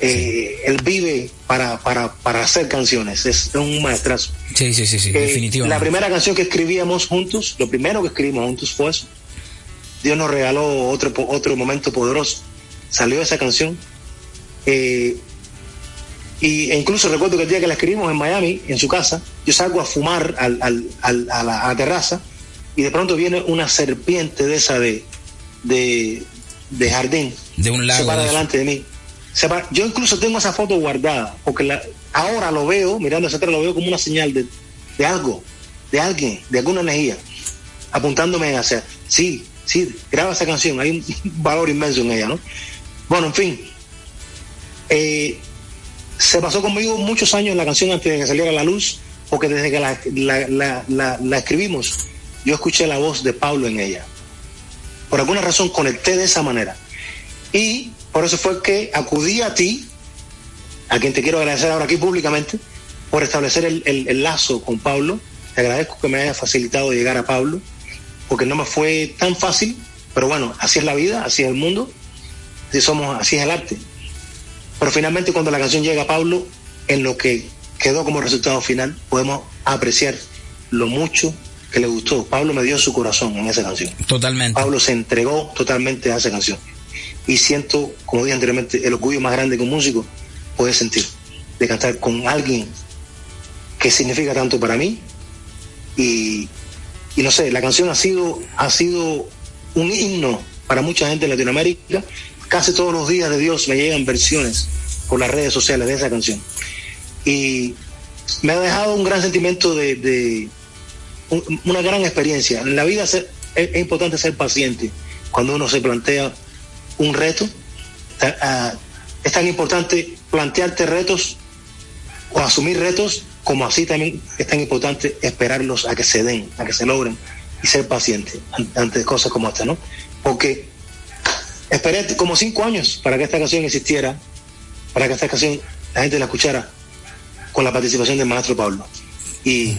Eh, sí. Él vive para, para, para hacer canciones, es un maestrazo. Sí, sí, sí, sí eh, definitivamente. La primera canción que escribíamos juntos, lo primero que escribimos juntos fue eso. Dios nos regaló otro, otro momento poderoso. Salió esa canción. Eh, y, incluso recuerdo que el día que la escribimos en Miami, en su casa, yo salgo a fumar al, al, al, a, la, a, la, terraza y de pronto viene una serpiente de esa de, de, de jardín. De un lago. Se para delante de mí. Se para, yo incluso tengo esa foto guardada, porque la, ahora lo veo, mirando hacia atrás, lo veo como una señal de, de algo, de alguien, de alguna energía, apuntándome hacia, sí, sí, graba esa canción, hay un [LAUGHS] valor inmenso en ella, ¿no? Bueno, en fin, eh, se pasó conmigo muchos años la canción antes de que saliera a la luz, porque desde que la, escribimos, yo escuché la voz de Pablo en ella. Por alguna razón conecté de esa manera. Y por eso fue que acudí a ti, a quien te quiero agradecer ahora aquí públicamente, por establecer el lazo con Pablo. Te agradezco que me haya facilitado llegar a Pablo porque no me fue tan fácil, pero bueno, así es la vida, así es el mundo, así somos, así es el arte. Pero finalmente cuando la canción llega a Pablo, en lo que quedó como resultado final, podemos apreciar lo mucho que le gustó. Pablo me dio su corazón en esa canción. Totalmente. Pablo se entregó totalmente a esa canción. Y siento, como dije anteriormente, el orgullo más grande que un músico puede sentir, de cantar con alguien que significa tanto para mí y, y no sé, la canción ha sido, ha sido un himno para mucha gente en Latinoamérica. Casi todos los días de Dios me llegan versiones por las redes sociales de esa canción. Y me ha dejado un gran sentimiento de, de un, una gran experiencia. En la vida es, importante ser paciente cuando uno se plantea un reto. Uh, es tan importante plantearte retos o asumir retos como así también es tan importante esperarlos a que se den, a que se logren y ser paciente ante cosas como esta, ¿no? Porque esperé como cinco años para que esta canción existiera, para que esta canción la gente la escuchara con la participación del maestro Pablo. Y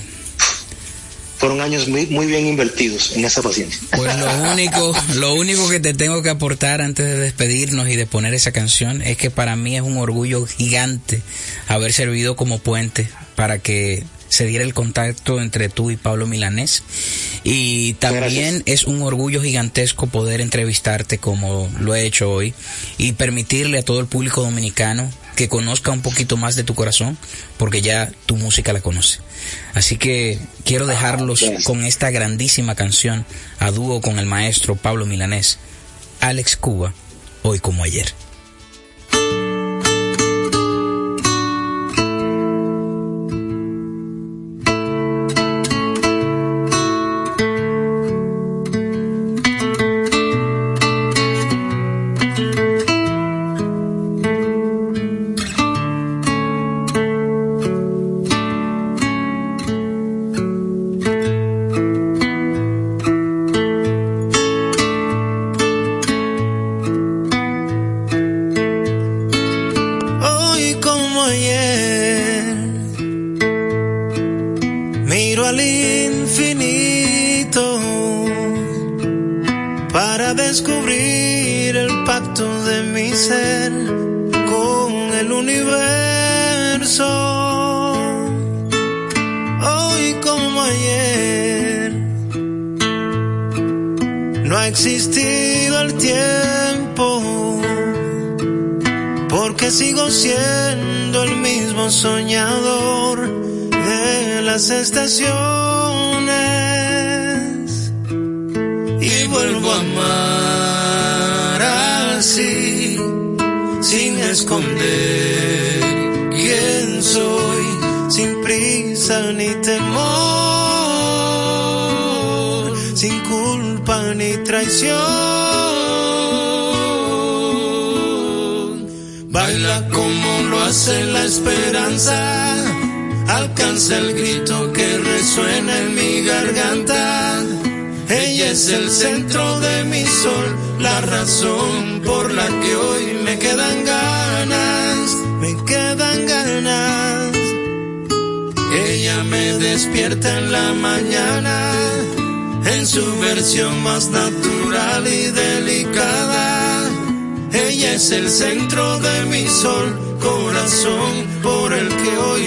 fueron años muy, muy bien invertidos en esa paciencia. Pues lo único, lo único que te tengo que aportar antes de despedirnos y de poner esa canción es que para mí es un orgullo gigante haber servido como puente para que se diera el contacto entre tú y Pablo Milanés. Y también Gracias. es un orgullo gigantesco poder entrevistarte como lo he hecho hoy y permitirle a todo el público dominicano que conozca un poquito más de tu corazón, porque ya tu música la conoce. Así que quiero dejarlos ah, con esta grandísima canción a dúo con el maestro Pablo Milanés, Alex Cuba, hoy como ayer. El centro de mi sol, la razón por la que hoy me quedan ganas, me quedan ganas. Ella me despierta en la mañana, en su versión más natural y delicada. Ella es el centro de mi sol, corazón por el que hoy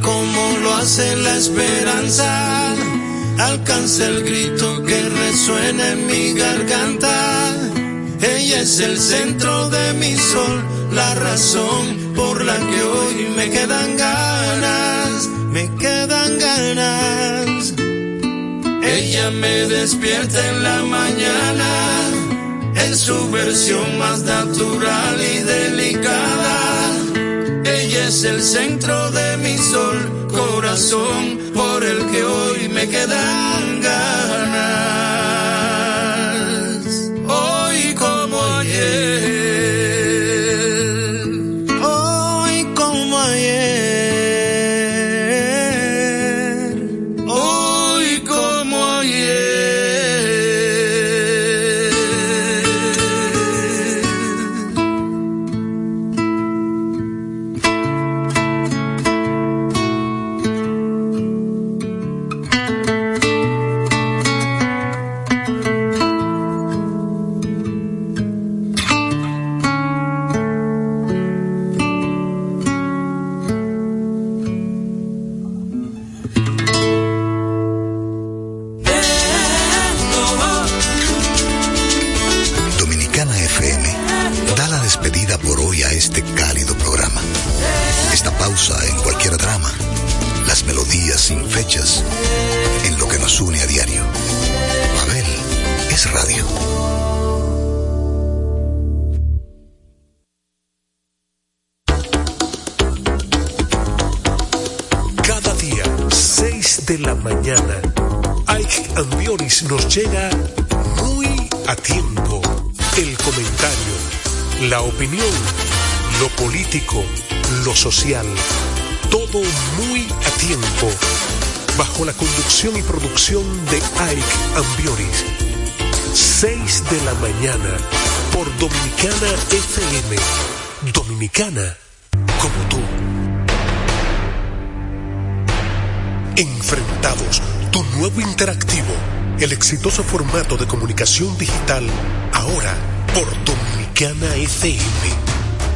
como lo hace la esperanza alcanza el grito que resuena en mi garganta. Ella es el centro de mi sol, la razón por la que hoy me quedan ganas, me quedan ganas. Ella me despierta en la mañana, en su versión más natural y delicada. Ella es el centro de mi sol, corazón por el que hoy me quedan ganas. Este cálido programa. Esta pausa en cualquier drama, las melodías sin fechas, en lo que nos une a diario. Babel es radio. Cada día, 6 de la mañana, Ike Ambioris nos llega muy a tiempo. El comentario, la opinión, lo político, lo social, todo muy a tiempo. Bajo la conducción y producción de Ike Ambioris. 6 de la mañana por Dominicana FM. Dominicana como tú. Enfrentados, tu nuevo interactivo, el exitoso formato de comunicación digital, ahora por Dominicana FM.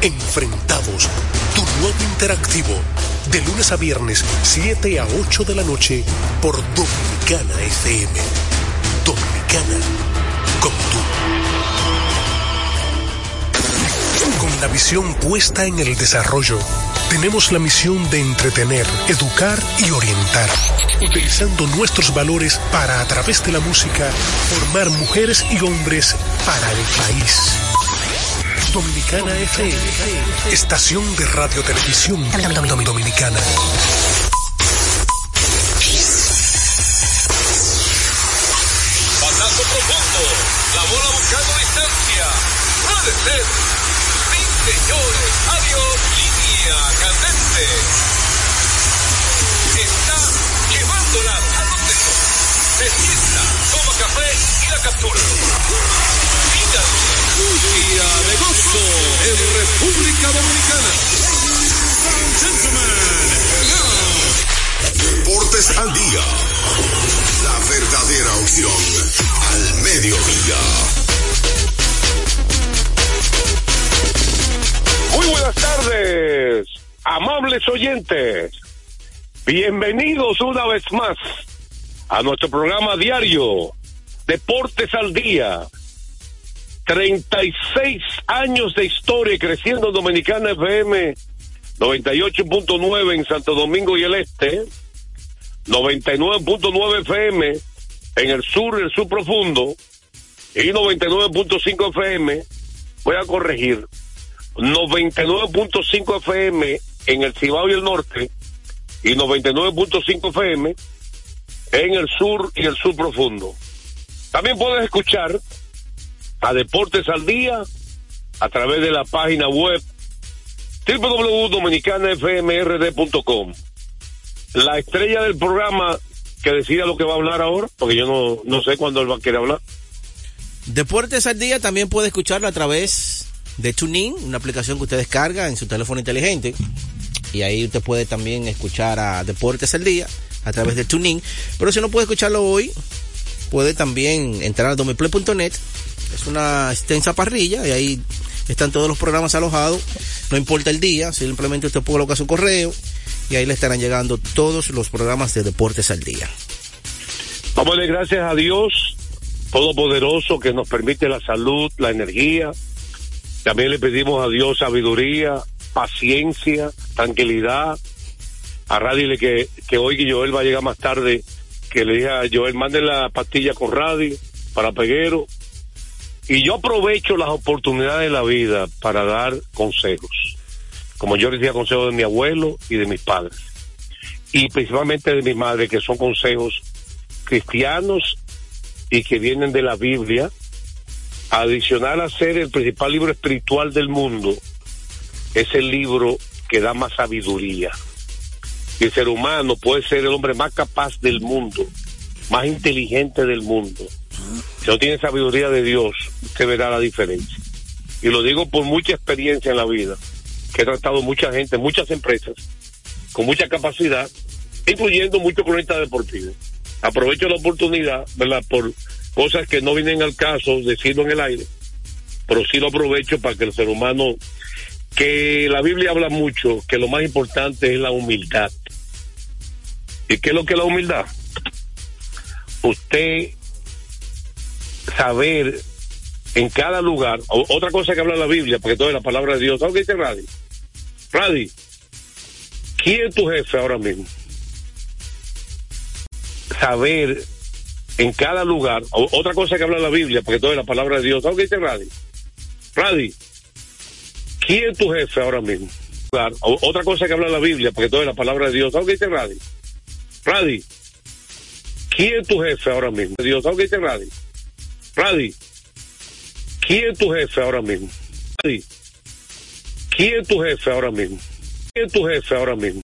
Enfrentados, tu nuevo interactivo, de lunes a viernes, 7 a 8 de la noche, por Dominicana FM. Dominicana, como tú. Con la visión puesta en el desarrollo, tenemos la misión de entretener, educar y orientar, utilizando nuestros valores para, a través de la música, formar mujeres y hombres para el país. Dominicana FM, estación de radio televisión dominicana. Batazo profundo, la bola buscando distancia. Puede ser. Sí, señores, adiós, línea candente. Está llevándola a donde. Se sienta, toma café y la captura. Un día de gozo en República Dominicana. Deportes al día. La verdadera opción al mediodía. Muy buenas tardes, amables oyentes. Bienvenidos una vez más a nuestro programa diario Deportes al Día. 36 años de historia creciendo Dominicana FM 98.9 en Santo Domingo y el Este, 99.9 FM en el sur y el sur profundo. Y 99.5 FM, voy a corregir, 99.5 FM en el Cibao y el norte y 99.5 FM en el sur y el sur profundo. También puedes escuchar a Deportes al Día a través de la página web www.dominicanafmrd.com. La estrella del programa que decida lo que va a hablar ahora, porque yo no, no sé cuándo él va a querer hablar. Deportes al Día también puede escucharlo a través de TuneIn, una aplicación que usted descarga en su teléfono inteligente. Y ahí usted puede también escuchar a Deportes al Día a través de TuneIn. Pero si no puede escucharlo hoy, puede también entrar a domiplay.net. Es una extensa parrilla y ahí están todos los programas alojados. No importa el día, simplemente usted coloca su correo y ahí le estarán llegando todos los programas de Deportes al Día. Vamos a darle gracias a Dios Todopoderoso que nos permite la salud, la energía. También le pedimos a Dios sabiduría, paciencia, tranquilidad. A Radio que, que hoy Joel va a llegar más tarde, que le dije a Joel, mande la pastilla con radio para Peguero. Y yo aprovecho las oportunidades de la vida para dar consejos. Como yo decía consejos de mi abuelo y de mis padres. Y principalmente de mi madre, que son consejos cristianos y que vienen de la Biblia. Adicional a ser el principal libro espiritual del mundo, es el libro que da más sabiduría. Y el ser humano puede ser el hombre más capaz del mundo, más inteligente del mundo. No tiene sabiduría de Dios, usted verá la diferencia. Y lo digo por mucha experiencia en la vida, que he tratado mucha gente, muchas empresas, con mucha capacidad, incluyendo muchos cronistas deportivos. Aprovecho la oportunidad, ¿verdad? Por cosas que no vienen al caso, decirlo en el aire, pero sí lo aprovecho para que el ser humano, que la Biblia habla mucho, que lo más importante es la humildad. ¿Y qué es lo que es la humildad? Usted saber en cada lugar, otra cosa que habla la Biblia, porque todo es la palabra de Dios. ¿Sabes qué dice Radi? Radi, ¿quién es tu jefe ahora mismo? Saber en cada lugar, otra cosa que habla la Biblia, porque todo es la palabra de Dios. ¿Sabes qué dice Radi? Radi, ¿quién es tu jefe ahora mismo? Otra cosa que habla la Biblia, porque todo es la palabra de Dios. ¿Sabes qué dice Radi? ¿quién es tu jefe ahora mismo? Dios, ¿sabes qué dice? Radi, ¿quién es tu jefe ahora mismo? Radi, ¿quién es tu jefe ahora mismo? ¿Quién es tu jefe ahora mismo?